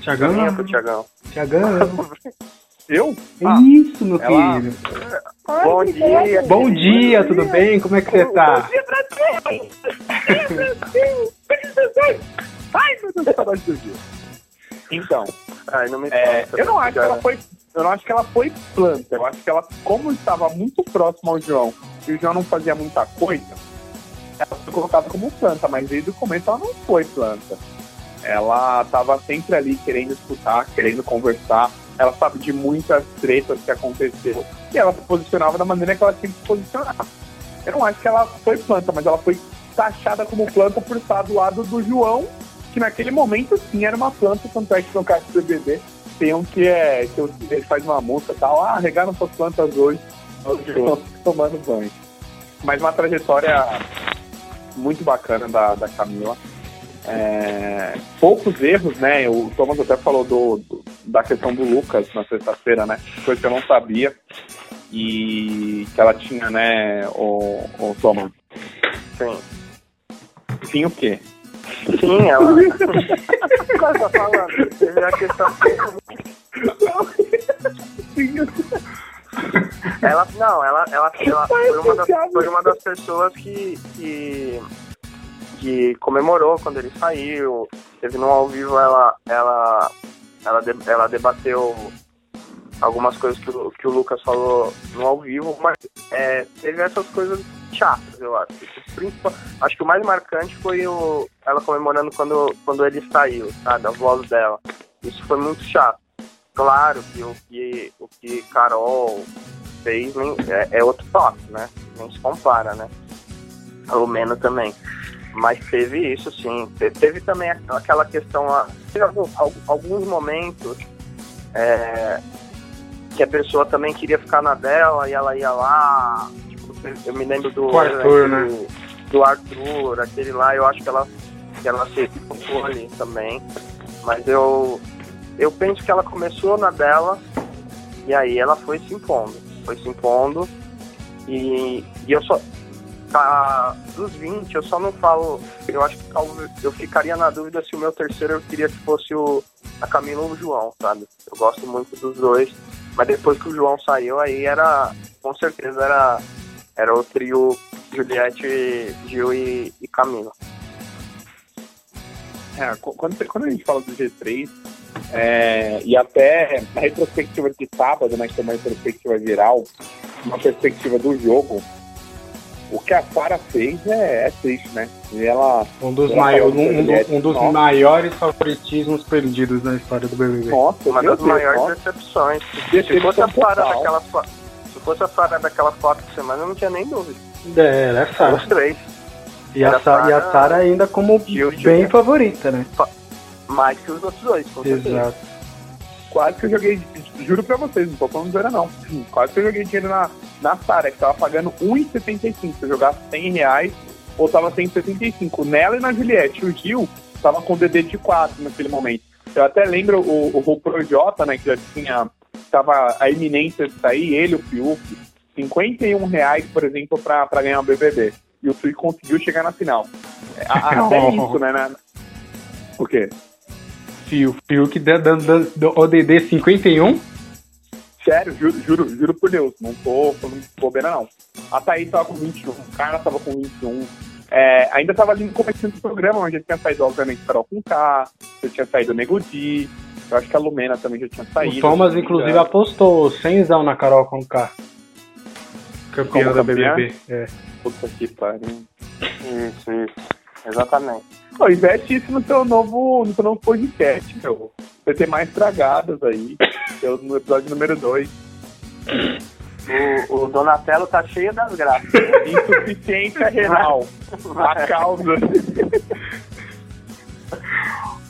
Tiagão? Tempo, Tiagão. Tiagão. Eu? Ah, Isso, meu ela... filho. Bom dia. Bom dia, tudo bem? Como é que você tá? Bom dia, Brasil! Brasil! Ai, meu Deus, saudade do dia. Então, Ai, não é, eu não acho que ela foi. Eu não acho que ela foi planta. Eu acho que ela, como estava muito próximo ao João e o João não fazia muita coisa, ela foi colocada como planta, mas desde o começo ela não foi planta. Ela estava sempre ali querendo escutar, querendo conversar. Ela sabe de muitas tretas que aconteceu. E ela se posicionava da maneira que ela tinha que se posicionar. Eu não acho que ela foi planta, mas ela foi taxada como planta por estar do lado do João que naquele momento sim era uma planta, tanto é que no caso do BBB tem um que é que ele faz uma multa e tal, ah, regaram suas plantas hoje, tomando banho. Mas uma trajetória muito bacana da, da Camila. É, poucos erros, né? O Thomas até falou do, do da questão do Lucas na sexta-feira, né? Coisa que eu não sabia. E que ela tinha, né, o, o Thomas? Sim. Sim o quê? Sim, ela. Qual tá falando? Teve a questão. ela, não, ela, ela, ela foi, uma das, foi uma das pessoas que, que, que comemorou quando ele saiu. Teve no ao vivo, ela, ela, ela, ela debateu algumas coisas que o, que o Lucas falou no ao vivo, mas é, teve essas coisas chatas, eu acho. Principal, acho que o mais marcante foi o, ela comemorando quando, quando ele saiu, sabe? A voz dela. Isso foi muito chato. Claro que o que, o que Carol fez nem, é, é outro toque, né? Nem se compara, né? O Meno também. Mas teve isso, sim. Teve também aquela questão. Teve alguns momentos é, que a pessoa também queria ficar na dela e ela ia lá. Tipo, eu me lembro do. Arthur, né? Do, do Arthur, aquele lá, eu acho que ela, que ela se focou ali também. Mas eu, eu penso que ela começou na dela e aí ela foi se impondo. Foi se impondo. E, e eu só tá, dos 20, eu só não falo. Eu acho que eu ficaria na dúvida se o meu terceiro eu queria que fosse o, a Camila ou o João, sabe? Eu gosto muito dos dois. Mas depois que o João saiu, aí era. Com certeza era, era o trio Juliette, Gil e, e Camila. É, quando, quando a gente fala do G3, é, e até na retrospectiva de sábado, né, que é uma retrospectiva geral, uma perspectiva do jogo, o que a Sara fez é, é, triste, né? E ela. Um dos, maiores, um, um, um dos maiores favoritismos perdidos na história do BBB. Nossa, uma das Deus, maiores nossa. decepções. Se fosse, a Sara daquela, se fosse a Sara daquela foto de semana, eu não tinha nem dúvida. É, ela é Sara. Os três. E a, Sarah, e a Sara ainda como bem favorita, né? Mais que os outros dois, com certeza. Exato. Quase que eu joguei, juro pra vocês, não tô falando zoeira não. Quase que eu joguei dinheiro na, na Sara, que tava pagando R$1,75. Se eu jogasse 100 reais, ou tava 175. Nela e na Juliette. O Gil tava com DD de 4 naquele momento. Eu até lembro o, o, o Projota, né, que já tinha. Tava a iminência de sair, ele, o Fiuk, 51 reais, por exemplo, pra, pra ganhar o BBB. E o Fiuk conseguiu chegar na final. Até isso, né? Na... O quê? Fio, Fiuk dando ODD 51? Sério, juro, juro, juro por Deus, não tô falando bobeira não. A Thaís tava com 21, o Carla tava com 21. É, ainda tava ali no começo do programa, onde já tinha saído, obviamente, Carol com K, já tinha saído o Nego Di, eu acho que a Lumena também já tinha saído. O Thomas, inclusive, apostou 100 na Carol com K. Campeã da BBB. É. Puta que pariu. Isso, isso. Exatamente. Pô, investe isso no seu novo, no seu novo podcast, meu. Vai ter mais tragadas aí. no episódio número 2. O, o, Donatello tá cheio das graças. Insuficiência renal. A causa.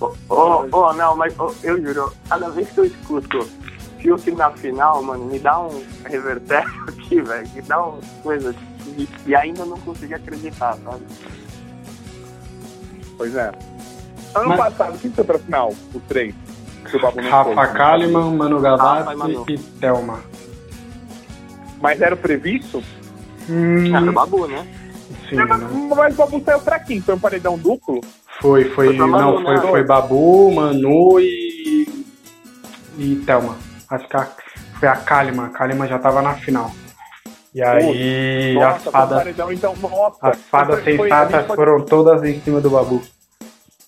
oh, oh, não, mas oh, eu juro, cada vez que eu escuto Fiuk na final, mano, me dá um revertério aqui, velho. Me dá uma coisa. E, e ainda não consegui acreditar, sabe? Pois é. Ano Mas... passado, quem foi pra final? O três? Rafa Kalimann, Manu Gavassi e Thelma. Mas era o previsto? Hum... Era o Babu, né? Sim, é, mas, mas o Babu saiu pra quem? Foi um paredão duplo? Foi, foi. foi Manu, não, foi, né? foi Babu, Manu e. e Thelma. Acho que a, foi a Kalimann. A Kalimann já tava na final. E aí nossa, as fadas. Paredão, então, nossa, as fadas sensatas foram todas em cima do Babu.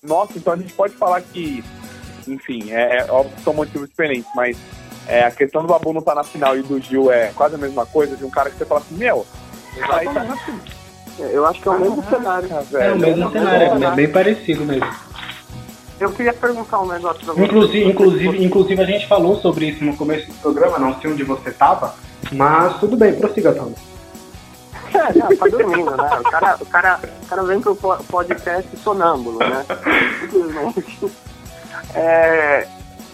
Nossa, então a gente pode falar que, enfim, é, é óbvio que são motivos diferentes, mas é, a questão do Babu não tá na final e do Gil é quase a mesma coisa de um cara que você fala assim, meu, aí tá na final. Eu acho que é o mesmo cenário. É o mesmo cenário, é bem parecido mesmo. Eu queria perguntar um negócio pra você. Inclusive, inclusive, inclusive a gente falou sobre isso no começo do programa, não sei onde você tava, mas tudo bem, prossiga, Tom. É, tá dormindo, né? O cara, o, cara, o cara vem pro podcast sonâmbulo, né? Simplesmente. É,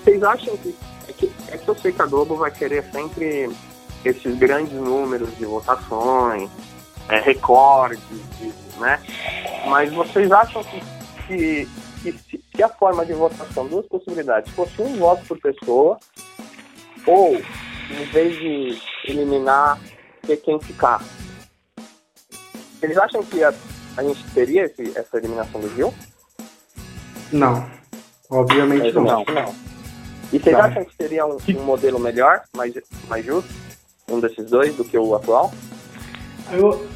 vocês acham que é, que é que eu sei que a Globo vai querer sempre esses grandes números de votações, é, recordes, né? Mas vocês acham que, que, que, que a forma de votação, duas possibilidades, fosse um voto por pessoa, ou em vez de eliminar, ter quem ficar. Eles acham que a, a gente teria esse, essa eliminação do Gil? Não. Obviamente não. não. não. E vocês não. acham que seria um, um, modelo melhor, mais, mais justo, um desses dois, do que o atual? Eu,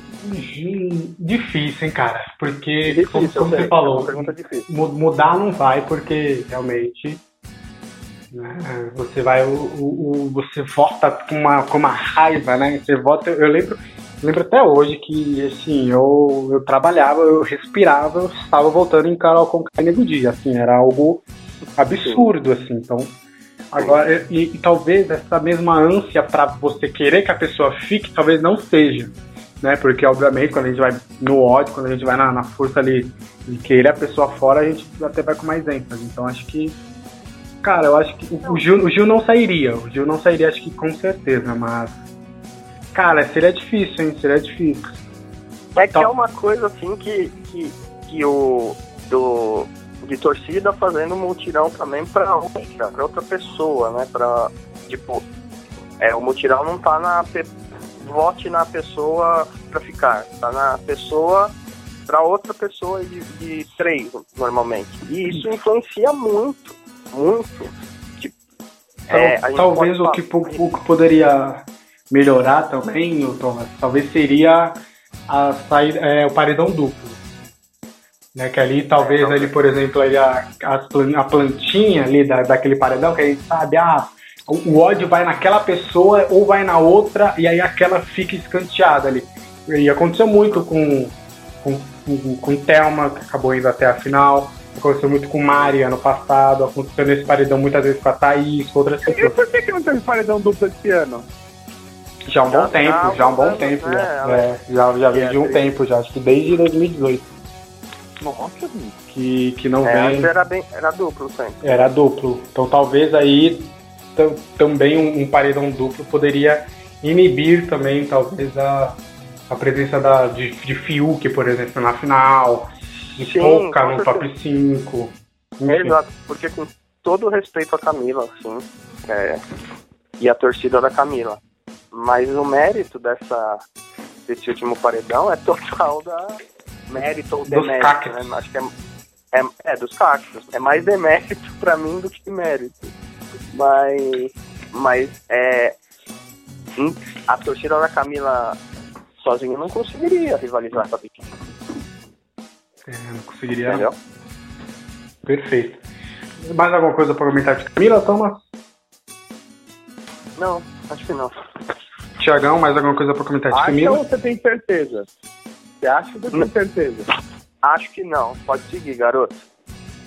difícil, hein, cara? Porque, difícil, como, como você falou, é mudar não vai, porque realmente Né? Você vai, o, o, você vota com uma, com uma raiva, né? Você vota, eu lembro, lembro até hoje que, assim, eu, eu trabalhava, eu respirava, eu estava voltando em Carol com carne do dia, assim, era algo absurdo, assim, então... Agora, e, e talvez essa mesma ânsia para você querer que a pessoa fique, talvez não seja, né? Porque, obviamente, quando a gente vai no ódio, quando a gente vai na, na força ali de querer a pessoa fora, a gente até vai com mais ênfase. Então, acho que Cara, eu acho que o, Gil, o Gil não sairia. O Gil não sairia, acho que com certeza, mas. Cara, seria difícil, hein? Seria difícil. É que é uma coisa assim que, que, que o. Do, de torcida fazendo mutirão também pra outra, pra outra pessoa, né? Pra. Tipo. É, o mutirão não tá na. Vote na pessoa pra ficar. Tá na pessoa para outra pessoa de, de três, normalmente. E isso influencia muito muito. Tipo, é, talvez o que, o que poderia melhorar também, Thomas, talvez seria a sair, é, o paredão duplo. Né, que ali talvez é, ali, por exemplo, ali a, a plantinha ali da, daquele paredão, que a gente sabe, ah, o, o ódio vai naquela pessoa ou vai na outra, e aí aquela fica escanteada ali. E aconteceu muito com, com, com, com Thelma, que acabou indo até a final. Aconteceu muito com Mari ano passado, aconteceu nesse paredão muitas vezes com a Thaís, com outras pessoas. E por que, que não teve paredão duplo esse ano? Já há um bom tempo, já há um bom tempo. Né? Já, é, já, já vem de um tempo, já, acho que desde 2018. Nossa, que, que não é, vem. Era, bem, era duplo sempre. Era duplo. Então talvez aí também um, um, paredão duplo poderia inibir também, talvez, a, a presença da, de, de Fiuk, por exemplo, na final de pouca no top 5. Exato, porque com todo respeito a Camila, assim, é, e a torcida da Camila, mas o mérito dessa, desse último paredão é total da mérito ou demérito, né? Acho que é, é, é, dos cactos. É mais demérito pra mim do que mérito. Mas, mas é, a torcida da Camila sozinha não conseguiria rivalizar com a Vicky. É, não conseguiria. Entendeu? Perfeito. Mais alguma coisa para comentar de Camila, Thomas? Não, acho que não. Tiagão, mais alguma coisa para comentar de acha Camila? ou você tem certeza? Você acha ou você tem certeza? Acho que não. Pode seguir, garoto.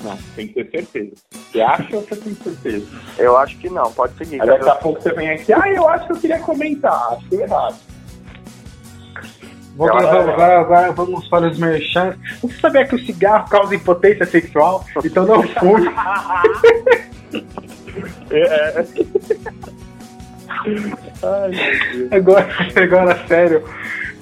Não, tem que ter certeza. Você acha ou você tem certeza? Eu acho que não. Pode seguir, Aí daqui a pouco você vem aqui, ah, eu acho que eu queria comentar. Acho que é errado. Vamos, vamos, agora, agora vamos para os merchants. Você sabia que o cigarro causa impotência sexual? Então não fume. é. Ai, agora, agora, sério.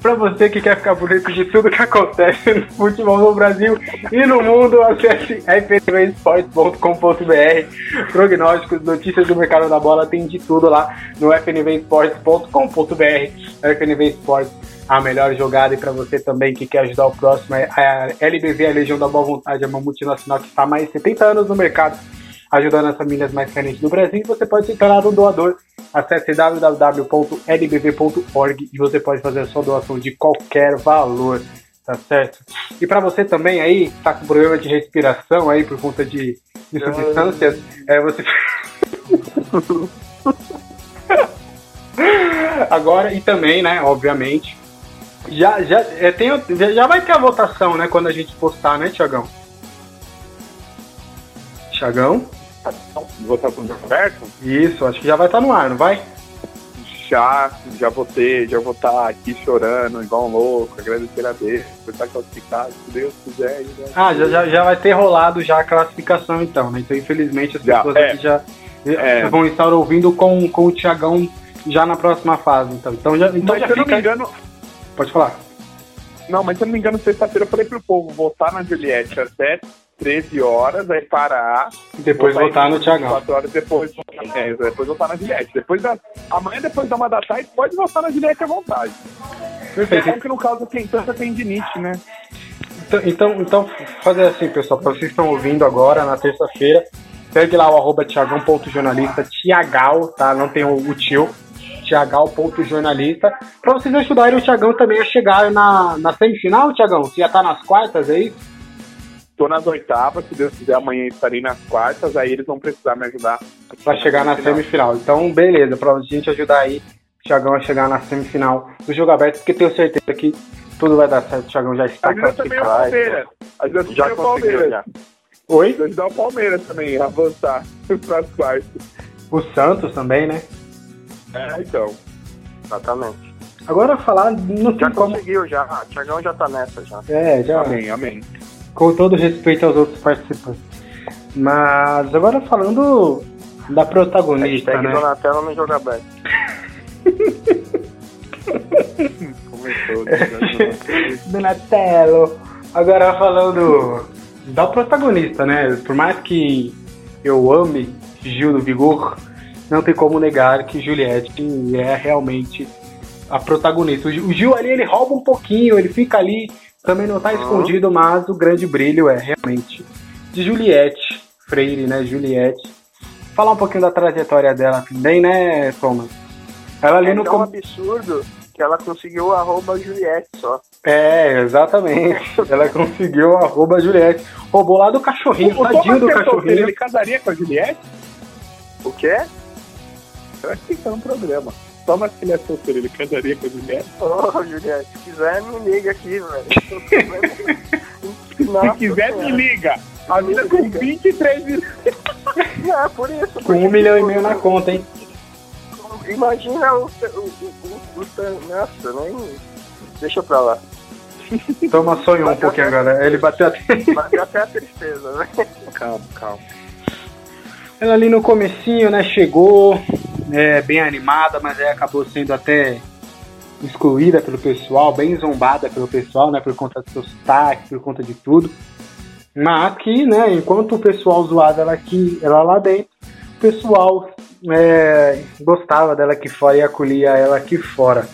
Pra você que quer ficar por dentro de tudo que acontece no futebol no Brasil e no mundo, acesse fnvesports.com.br. Prognósticos, notícias do mercado da bola, tem de tudo lá no fnvesports.com.br. FNV Esportes a melhor jogada e para você também que quer ajudar o próximo, é a LBV, a Legião da Boa Vontade, é uma multinacional que está há mais de 70 anos no mercado, ajudando as famílias mais carentes do Brasil. Você pode se tornar um doador. Acesse www.lbv.org e você pode fazer a sua doação de qualquer valor, tá certo? E para você também aí, tá com problema de respiração aí por conta de, de substâncias, é você. Agora, e também, né, obviamente, já, já, é, tem, já vai ter a votação, né? Quando a gente postar, né, Tiagão? Tiagão? De Roberto? Isso, acho que já vai estar no ar, não vai? Já, já votei, já vou estar aqui chorando, igual um louco, agradecer a Deus por estar classificado, se Deus quiser. Já... Ah, já, já, já vai ter rolado já a classificação então, né? Então, infelizmente, as já, pessoas é, aqui já é. vão estar ouvindo com, com o Tiagão já na próxima fase, então. Então, já, então Mas, já se fica... eu não me engano, Pode falar. Não, mas se eu não me engano, sexta-feira eu falei pro povo votar na Juliette até 13 horas, aí parar. Depois votar no Thiagão. 4 horas depois, é, depois votar na Juliette. Depois da, amanhã, depois da uma da tarde, pode votar na Juliette à vontade. Perfeito. É que no caso tem tanta tendinite, né? Então, então, então, fazer assim, pessoal, para vocês que estão ouvindo agora, na terça-feira, segue lá o arroba tiagão.jornalista, Tiagal, tá? Não tem o, o tio tiagal.jornalista, para vocês ajudarem o Tiagão também a chegar na, na semifinal, Tiagão? Você já tá nas quartas, é isso? Tô nas oitavas, se Deus quiser, amanhã estarei nas quartas, aí eles vão precisar me ajudar. Pra chegar na semifinal. Então, beleza, pra gente ajudar aí o Thiagão a chegar na semifinal do jogo aberto, porque tenho certeza que tudo vai dar certo. O Thiagão já está Ajuda também o classificado. Palmeiras. Ajuda também Já o Palmeiras. já. Oi? Ajudar o Palmeiras também a avançar pras quartas. O Santos também, né? É, então. Exatamente. Agora falar, não Já tem como. conseguiu, já. O Thiagão já tá nessa, já. É, já. Amém, amém. Com todo respeito aos outros participantes. Mas agora falando da protagonista, Hashtag né? Donatello no jogo aberto. Começou. Donatello. Agora falando da protagonista, né? Por mais que eu ame Gil do Vigor, não tem como negar que Juliette é realmente a protagonista. O Gil- o Gil ali ele rouba um pouquinho, ele fica ali, também não tá escondido, mas o grande brilho é realmente de Juliette Freire, né? Juliette. Falar um pouquinho da trajetória dela também, né, Thomas? Ela ali É no tão com- absurdo que ela conseguiu o arroba Juliette só. É, exatamente. Ela conseguiu o arroba Juliette. Roubou lá do cachorrinho, O tadinho do cachorrinho. ele casaria com a Juliette? O quê? Eu acho que é um programa. Thomas que ele é solteiro, ele casaria com a Juliette? Ô, Juliette, se quiser, me liga aqui, velho. Se quiser, me liga. A mina com 23 mil. Não, é por isso. Com um milhão e meio na conta, hein? Imagina o. o, o, o, o nossa, nem. Deixa pra lá. Toma sonhou um pouquinho agora. Ele bateu até. Bateu até a tristeza, né? Calma, calma. Ela ali no comecinho, né, chegou é, bem animada, mas aí acabou sendo até excluída pelo pessoal, bem zombada pelo pessoal, né, por conta do seu sotaque, por conta de tudo. Mas que, né, enquanto o pessoal zoava ela aqui, ela lá dentro, o pessoal é, gostava dela aqui fora e acolhia ela aqui fora.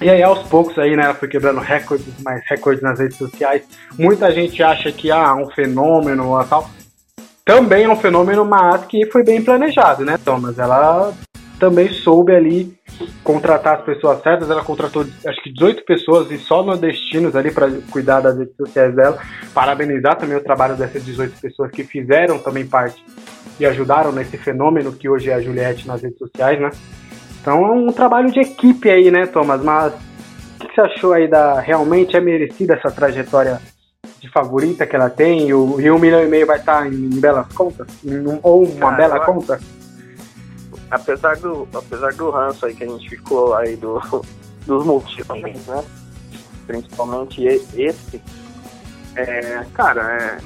E aí, aos poucos, aí, né, ela foi quebrando recordes, mais recordes nas redes sociais. Muita gente acha que, ah, um fenômeno, tal também é um fenômeno, mas que foi bem planejado, né, Thomas? Ela também soube ali contratar as pessoas certas. Ela contratou, acho que 18 pessoas e só nordestinos ali para cuidar das redes sociais dela. Parabenizar também o trabalho dessas 18 pessoas que fizeram também parte e ajudaram nesse fenômeno que hoje é a Juliette nas redes sociais, né? Então é um trabalho de equipe aí, né, Thomas? Mas o que você achou aí da. Realmente é merecida essa trajetória de favorita que ela tem? E o, e um milhão e meio vai estar em, belas contas? Em ou uma Cara, bela conta? Apesar do, apesar do ranço aí que a gente ficou aí do, dos motivos, né? Principalmente esse. É, cara, é,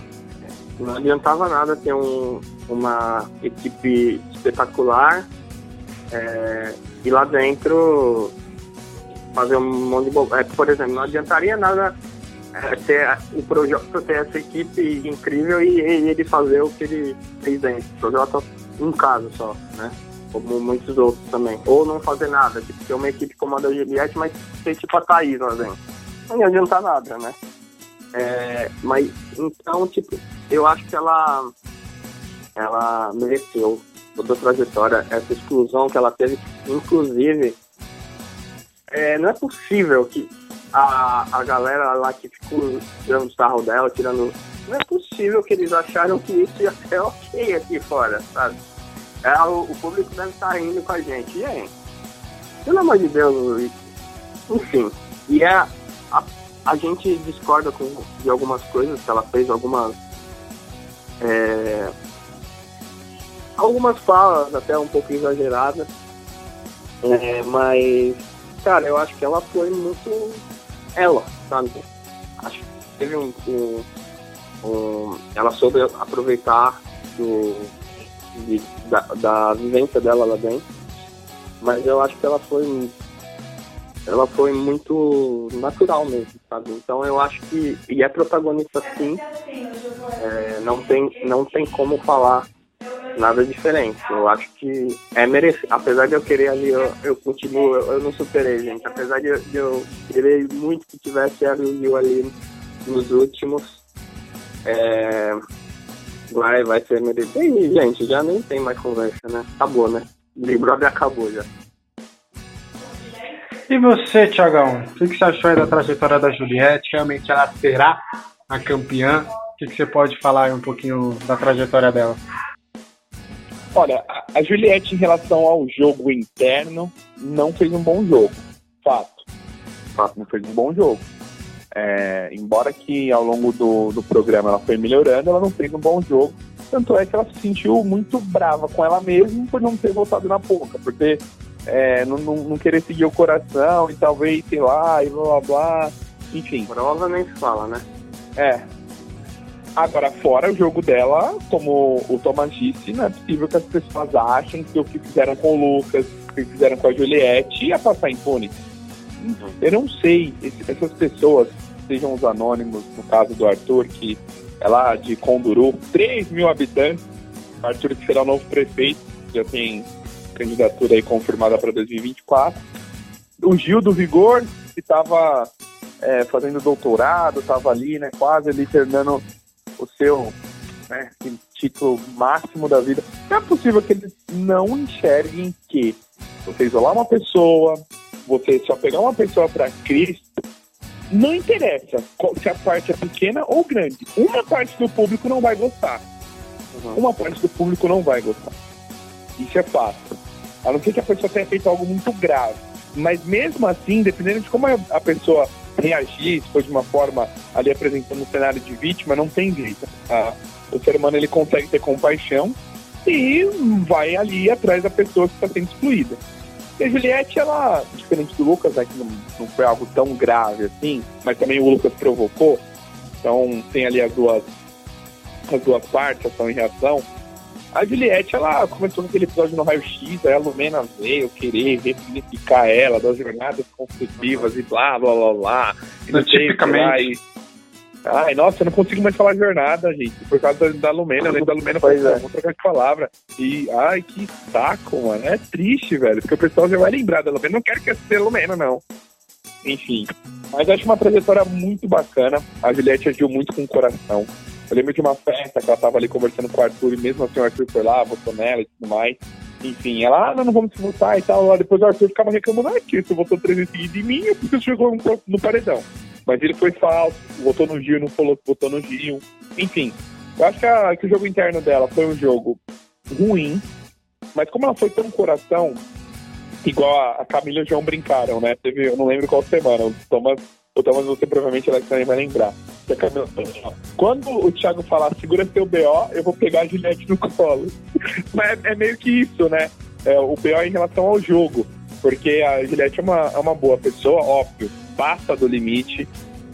não adiantava nada ter um, uma equipe espetacular é, e lá dentro fazer um monte de bo... é, Por exemplo, não adiantaria nada é, ter o Projota ter essa equipe incrível e, e ele fazer o que ele fez dentro. O Projota um caso só, né? Como muitos outros também. Ou não fazer nada, tipo, ter uma equipe como a da Juliette, mas ter tipo a Thaís lá dentro. Não ia adiantar nada, né? É, mas então, tipo, eu acho que ela ela mereceu toda a trajetória, essa exclusão que ela teve, inclusive é, não é possível que a, a galera lá que ficou tirando sarro dela, tirando. Não é possível que eles acharam que isso ia ser ok aqui fora, sabe? É, o, o público deve estar rindo com a gente. E aí? Pelo amor de Deus, enfim. E é, a, a gente discorda com, de algumas coisas que ela fez, algumas. é, algumas falas até um pouco exageradas. É, mas, cara, eu acho que ela foi muito ela, sabe? Acho que teve um. um- um- ela soube aproveitar do, de- da, da vivência dela lá dentro. Mas eu acho que ela foi. Ela foi muito natural mesmo, sabe? Então eu acho que. E é protagonista sim. É, não, tem, não tem como falar nada diferente. Eu acho que é merecido. Apesar de eu querer ali, eu, eu continuo, eu, eu não superei, gente. Apesar de, de eu querer muito que tivesse a Liu ali nos últimos, é, vai, vai ser merecido. E, gente, já nem tem mais conversa, né? Acabou, né? Big Brother acabou já. E você, Tiagão? O que você achou aí da trajetória da Juliette? Realmente ela será a campeã que, que você pode falar um pouquinho da trajetória dela? Olha, a Juliette, em relação ao jogo interno, não fez um bom jogo. Fato. Fato, não fez um bom jogo. É, embora que ao longo do, do programa ela foi melhorando, ela não fez um bom jogo. Tanto é que ela se sentiu muito brava com ela mesma por não ter voltado na boca, por ter é, não, não, não, querer seguir o coração e talvez, sei lá, e blá blá blá. Enfim. Provavelmente fala, né? É. Agora, fora o jogo dela, como o Thomas disse, não é possível que as pessoas achem que o que fizeram com o Lucas, o que fizeram com a Juliette ia passar impune. Eu não sei, essas pessoas, sejam os anônimos, no caso do Arthur, que é lá de Conduru, 3 mil habitantes, Arthur que será o novo prefeito, já tem candidatura aí confirmada para 2024. O Gil do Vigor, que estava é, fazendo doutorado, estava ali, né, quase ali terminando o seu né, título máximo da vida. Não é possível que eles não enxerguem que você isolar uma pessoa, você só pegar uma pessoa para Cristo, não interessa se a parte é pequena ou grande. Uma parte do público não vai gostar. Uhum. Uma parte do público não vai gostar. Isso é fato. A não ser que a pessoa tenha feito algo muito grave. Mas mesmo assim, dependendo de como a pessoa reagir, se for de uma forma ali apresentando um cenário de vítima, não tem jeito. Ah, o ser humano ele consegue ter compaixão e vai ali atrás da pessoa que está sendo excluída. E a Juliette, ela, diferente do Lucas, né, que não, não foi algo tão grave assim, mas também o Lucas provocou, então tem ali as duas, as duas partes, ação e reação. A Juliette, ela começou naquele episódio no raio-x, aí a Lumena veio querer ressignificar ela das jornadas construtivas e blá, blá, blá, blá. E não tipicamente. Ai, nossa, eu não consigo mais falar jornada, gente, por causa da, da Lumena. Eu lembro da Lumena, pois é. vou trocar de palavra. E, ai, que saco, mano. É triste, velho, porque o pessoal já vai lembrar da Lumena. Não quero que seja Lumena, não. Enfim. Mas acho uma trajetória muito bacana. A Juliette agiu muito com o coração. Eu lembro de uma festa que ela tava ali conversando com o Arthur, e mesmo assim o Arthur foi lá, votou nela e tudo mais. Enfim, ela, ah, não, não vamos se votar e tal. Lá depois o Arthur ficava reclamando, ah, que você votou três vezes de mim, porque você chegou no, no paredão. Mas ele foi falso, votou no Gil, não falou que votou no Gil. Enfim, eu acho que, a, que o jogo interno dela foi um jogo ruim, mas como ela foi tão coração, igual a, a Camila e o João brincaram, né? Teve, eu não lembro qual semana, o Thomas, o Thomas você provavelmente ela também vai lembrar. Que a Camila, quando o Thiago falar segura seu BO, eu vou pegar a Juliette no colo. mas é, é meio que isso, né? É, o BO em relação ao jogo. Porque a Juliette é uma, é uma boa pessoa, óbvio passa do limite.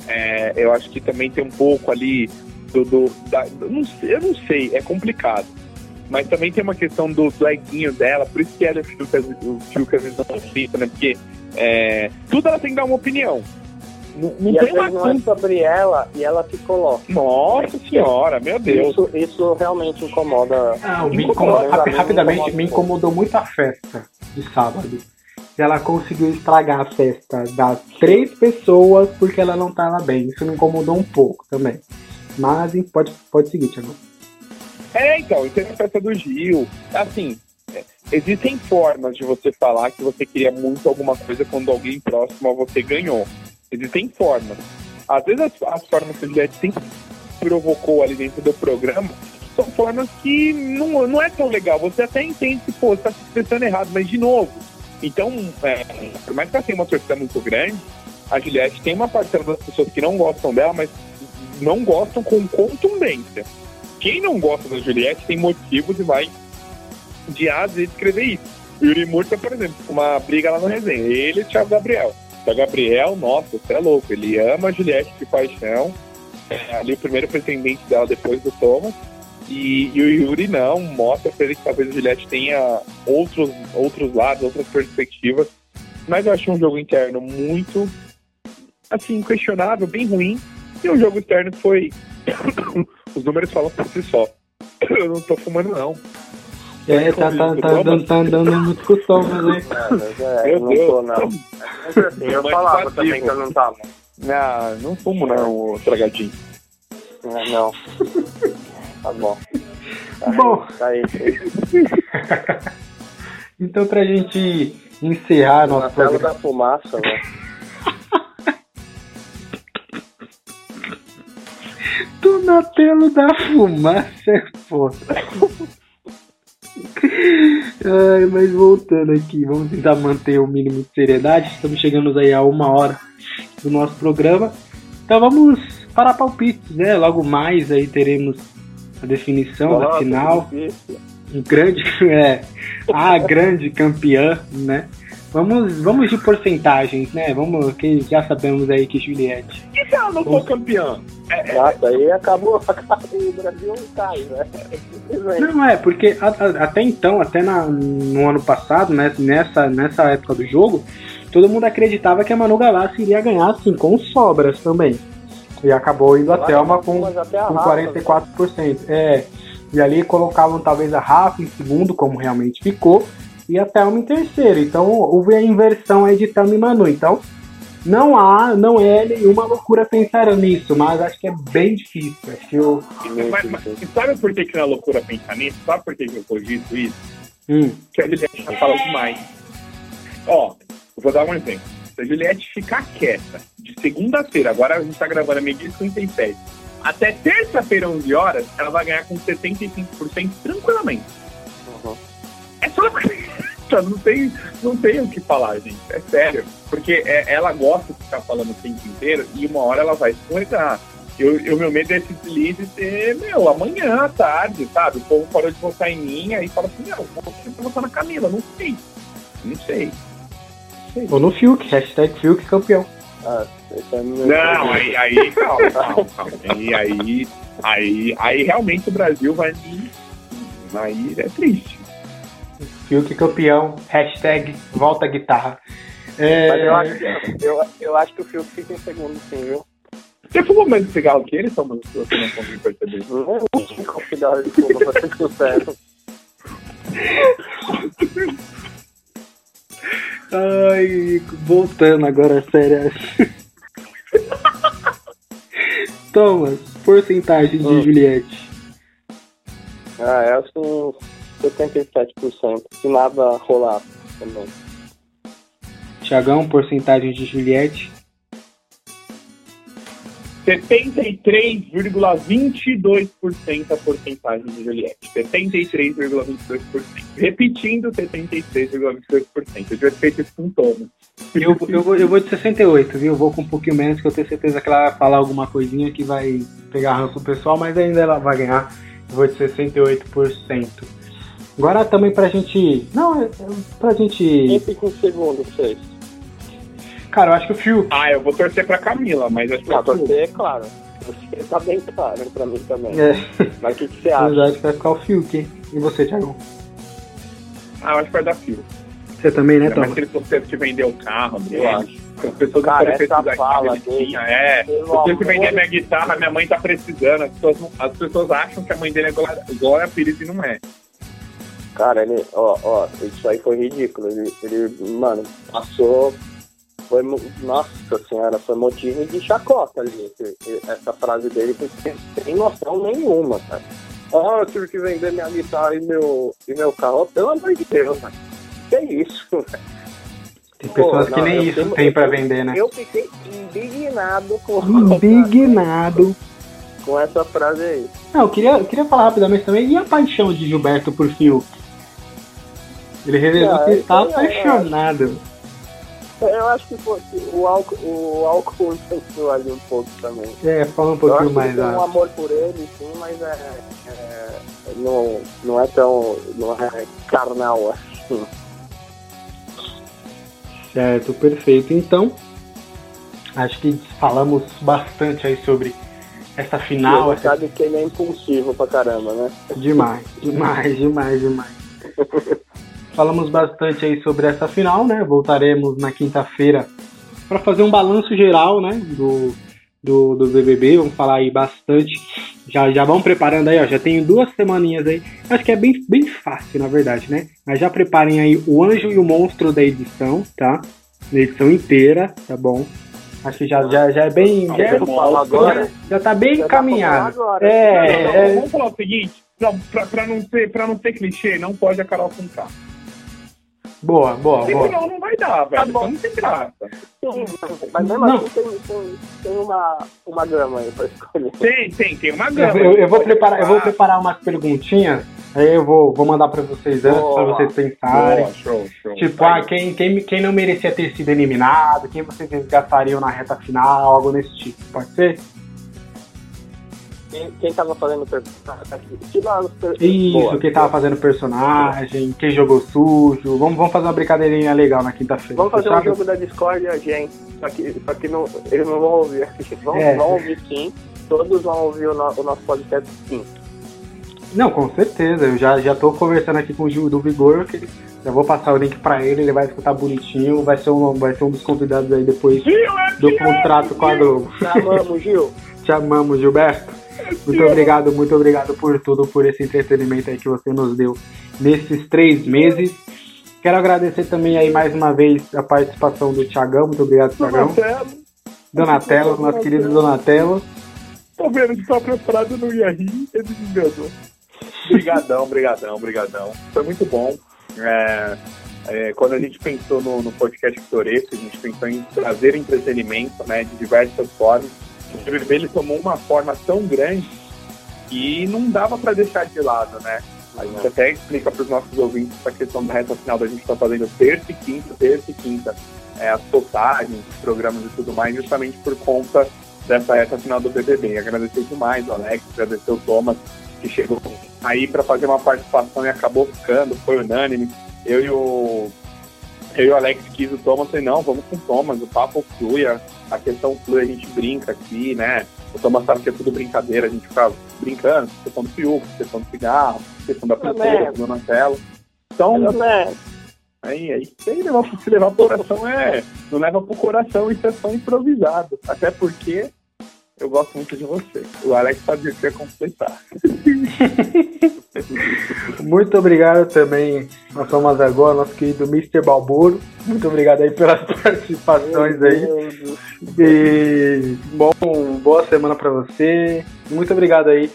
É, eu acho que também tem um pouco ali do. do da, não, eu não sei, é complicado. Mas também tem uma questão do, do dela, por isso que ela é o Fiucas não né? Porque é, tudo ela tem que dar uma opinião. Não, não e tem uma não é sobre ela e ela se coloca. Nossa senhora, meu Deus. Isso, isso realmente incomoda. Não, me incomoda, rapidamente, me, incomoda me incomodou muito a festa de sábado ela conseguiu estragar a festa das três pessoas porque ela não tava bem. Isso me incomodou um pouco também. Mas pode, pode seguir, Thiago. É, então, e teve a festa do Gil. Assim, é, existem formas de você falar que você queria muito alguma coisa quando alguém próximo a você ganhou. Existem formas. Às vezes as, as formas que a Juliette sempre provocou ali dentro do programa são formas que não, não é tão legal. Você até entende que, pô, você tá se expressando errado, mas de novo, então, é, por mais que ela tenha uma torcida muito grande, a Juliette tem uma parcela das pessoas que não gostam dela, mas não gostam com contundência. Quem não gosta da Juliette tem motivos e vai de a Z escrever isso. Yuri Murta, por exemplo, uma briga lá no resenha. Ele e o Thiago Gabriel. Thiago Gabriel, nossa, você é louco. Ele ama a Juliette de paixão. É ali o primeiro pretendente dela depois do Thomas. E, e, o Yuri não, mostra pra ele que talvez a Juliette tenha outros, outros lados, outras perspectivas. Mas eu achei um jogo interno muito, assim, questionável, bem ruim. E o jogo externo foi. Os números falam por si só. Eu não tô fumando, não. É, tá, tá, tá, dando, tá dando uma discussão, mas é. é eu não tô, não. Mas assim, eu falava também que eu não tava. Ah, não fumo, não, tragadinho. Não. não. Tá bom. Tá bom. Aí, tá aí. então, pra gente encerrar nosso programa... da fumaça, né? Tudo Donatello da fumaça é foda. Ai, mas voltando aqui, vamos tentar manter o mínimo de seriedade. Estamos chegando aí a uma hora do nosso programa. Então vamos para palpites, né? Logo mais aí teremos a definição Nossa, da final. Um grande, é, a grande campeã, né? Vamos, vamos de porcentagens, né? Vamos, que já sabemos aí que Juliette. E se ela não for campeã? Nossa, aí acabou, acabou o Brasil cai, né? Não é, porque a- a- até então, até na- no ano passado, né, nessa, nessa época do jogo, todo mundo acreditava que a Manu Gavassi iria ganhar assim, com sobras também. E acabou indo com, até a com Rafa, 44%. É, e ali colocavam talvez a Rafa em segundo, como realmente ficou, e a Thelma em terceiro. Então houve a inversão aí de Thelma e Manu. Então não há, não é nenhuma loucura pensar nisso, mas acho que é bem difícil. Acho que eu. Mas, mas- sabe por que, que não é loucura pensar nisso? Sabe por que, que eu cogito isso? Hum, Que a Juliette já fala demais. Ó, vou dar um exemplo. Se a Juliette ficar quieta de segunda-feira, agora a gente tá gravando a meio-dia e 57, até terça-feira, 11 horas, ela vai ganhar com 75% tranquilamente. É só não tem, não tem o que falar, gente. É sério. Porque é- ela gosta de ficar falando o tempo inteiro e uma hora ela vai escorregar. Eu, eu, meu medo é esse deslize ser, meu, amanhã à tarde, sabe? O povo parou de votar em mim, aí fala assim, meu, vou votar na Camila, não sei. Não sei. ou no Fiuk, hashtag Fiuk campeão. Ah, é Não, aí, aí, calma, calma, calma. Aí, aí, aí, aí realmente o Brasil vai. Aí é triste. Fiuk campeão, hashtag volta guitarra. É, Mas eu acho, que, eu, eu acho que o Fiuk fica em segundo, sim, viu? Você fumou mais cigarro que ele, só mas você não conseguiu perceber? Não cuidar de fumo pra ter sucesso. Ai, voltando agora, sério. Thomas, porcentagem de Hum. Juliette. Ah, é assim, 77%, se nada rolar também. Tiagão, porcentagem de Juliette. 73,22% a porcentagem de Juliette. 73,22%. Repetindo, 73,22%. Eu ter feito isso com Thomas. Eu, eu, vou, eu vou de 68, viu? Eu vou com um pouquinho menos, que eu tenho certeza que ela vai falar alguma coisinha que vai pegar ranço do pessoal, mas ainda ela vai ganhar. Eu vou de 68%. Agora também pra gente. Não, é- é pra gente. Quem fica em segundo, vocês? Cara, eu acho que o Fiuk. Ah, eu vou torcer pra Camila, mas acho que Ah, eu você, é claro. Você tá bem claro pra mim também. É, Mas o que, que você mas acha? eu acho que vai ficar o Fiuk, hein? E você, Tiagão? Ah, eu acho que vai dar fio. Você também, né, Thomas? se ele fosse ter que vender o carro dele. Eu acho. As pessoas Cara, não essa precisar fala que ele dele, tinha. É, eu tenho que vender de minha guitarra, minha mãe tá precisando. As pessoas, não- as pessoas acham que a mãe dele é Glória Pires e não é. Cara, ele, ó, ó, isso aí foi ridículo. Ele, ele mano, passou. Foi, nossa senhora, foi motivo de chacota ali. Essa frase dele, porque sem noção nenhuma, cara. Ó, eu tive que vender minha guitarra e meu, e meu carro. Pelo amor de Deus, mano. Que isso, velho? Tem pessoas Pô, que não, nem eu isso tem pra eu- vender, né? Eu fiquei indignado com, Indignado. com essa frase aí. Não, eu queria, eu queria falar rapidamente também. E a paixão de Gilberto por Fiuk? Ele revelou que está aí eu apaixonado. Eu acho que pô, o álcool, o álcool influenciou ali um pouco também. É, fala um Eu pouquinho mais ele tem um alto. amor por ele, sim, mas é, é- não, não é tão não é carnal assim. Certo, perfeito. Então, acho que falamos bastante aí sobre essa final. Você Essa... sabe que ele é impulsivo pra caramba, né? Demais, demais, demais, demais. Falamos bastante aí sobre essa final, né? Voltaremos na quinta-feira para fazer um balanço geral, né? Do, do, do BBB. Vamos falar aí bastante. Já, já vão preparando aí, ó. Já tenho duas semaninhas aí. Acho que é bem, bem fácil, na verdade, né? Mas já preparem aí o anjo e o monstro da edição, tá? Na edição inteira, tá bom? Acho que já, já, já é bem. Já, é- agora. já, tá bem Já pra encaminhado. agora. É, Não, não, é, Vamos falar o seguinte, pra, pra, pra não ser, pra não ser clichê, não pode a Carol com K. Boa, boa, boa. Não, não vai dar, velho. bom. não tem graça. Sim, mas mesmo Não. assim tem, tem, tem uma, uma gama aí pra escolher. Tem, tem, tem uma Eu, gama. eu- eu vou Pode preparar, eu vou falar. preparar umas perguntinhas, aí eu vou, vou mandar pra vocês antes, pra Boa. vocês pensarem. Boa, show, show. Tipo, ah, quem, quem, quem não merecia ter sido eliminado, quem vocês resgatariam na reta final, algo desse tipo, pode ser? Quem, quem tava fazendo pergunta? Tira as per- Isso, Boa. quem tava fazendo personagem, quem jogou sujo. Vamos, vamos fazer uma brincadeirinha legal na quinta-feira. Vamos fazer um fechado? jogo da Discord, gente. Só que, só que não, eles não vão ouvir. Vão, É. vão ouvir sim. Todos vão ouvir o, no- o nosso podcast sim. Não, com certeza. Eu já, já tô conversando aqui com o Gil do Vigor, que já vou passar o link pra ele, ele vai escutar bonitinho, vai ser um, vai ser um dos convidados aí depois do contrato com a Globo. Te amamos, Gil. Te amamos, Gilberto. Muito obrigado, muito obrigado por tudo, por esse entretenimento aí que você nos deu nesses três meses. Quero agradecer também aí mais uma vez a participação do Thiagão. Muito obrigado, Thiagão. Donatello, Donatello, nosso querido Donatello. tô vendo que tá preparado, não ia rir, ele me enganou. Brigadão, brigadão, brigadão. Foi muito bom. É, é, quando a gente pensou no, no podcast Pitoresco, a gente pensou em trazer entretenimento né, de diversas formas. O ele tomou uma forma tão grande que não dava para deixar de lado, né? A gente até explica para os nossos ouvintes essa questão da reta final da gente estar fazendo terça e quinta, terça e quinta, é, as postagens, os programas e tudo mais, justamente por conta dessa reta final do BBB. Agradecer demais o Alex, agradecer o Thomas, que chegou aí para fazer uma participação e acabou ficando, foi unânime. Eu e o, eu e o Alex quis o Thomas, falei, não, vamos com o Thomas, o papo flui, a, a questão flui, a gente brinca aqui, né? O Thomas sabe que é tudo brincadeira, a gente fica brincando, questão do fiuco, questão do cigarro, questão da pintura, do Donatello. Então, né? Aí, aí, sem levar, se levar pro coração é. Não leva pro coração, isso é só improvisado. Até porque eu gosto muito de você. O Alex sabia que ia completar. Muito obrigado também ao Thomas agora, nosso querido Mr. Balboro. Muito obrigado aí pelas participações aí. E bom, boa semana pra você. Muito obrigado aí.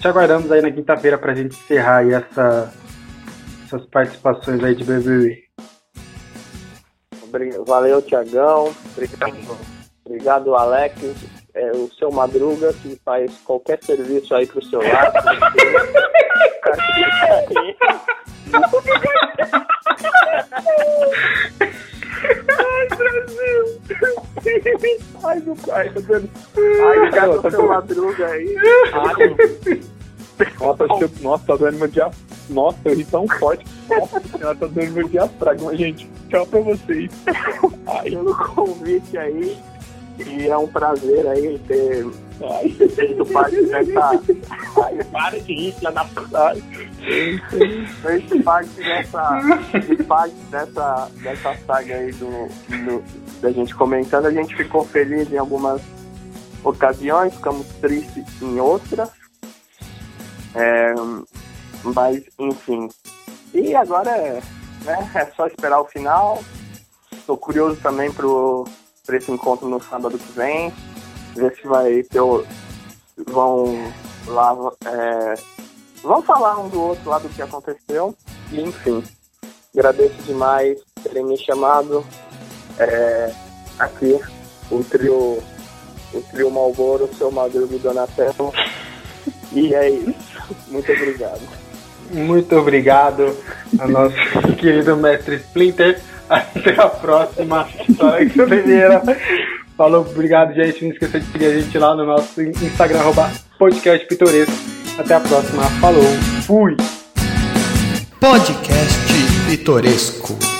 Te aguardamos aí na quinta-feira pra gente encerrar aí essa, essas participações aí de BBB. Valeu, Tiagão. Obrigado, obrigado, Alex. É, o seu Madruga, que faz qualquer serviço aí pro seu lado. Ai, meu pai, tá dando. Ai, obrigado tá seu Madruga aí. Nossa, acho que- nossa, tá doendo meu diafragma. Nossa, eu ri tão forte. Nossa senhora, tá doendo meu diafragma, gente. Tchau pra vocês. Ai, pelo convite aí. E é um prazer aí ter feito parte dessa. Ai, para de da puta. Ai. feito parte dessa. de parte dessa, dessa saga aí do, do- da gente comentando. A gente ficou feliz em algumas ocasiões, ficamos tristes em outras. É, mas, enfim. E agora é, né, é só esperar o final. Estou curioso também pro, pra esse encontro no sábado que vem. Ver se vai ter. Vão lá. É, vão falar um do outro lá do que aconteceu. E, enfim. Agradeço demais terem me chamado. É, aqui, o trio. O trio Malboro, seu Madruga e Donatello. E é isso. Muito obrigado. Muito obrigado ao nosso querido mestre Splinter. Até a próxima. Alex Oliveira. Falou, obrigado, gente. Não esqueça de seguir a gente lá no nosso Instagram, arroba podcast pitoresco. Até a próxima. Falou. Fui. Podcast Pitoresco.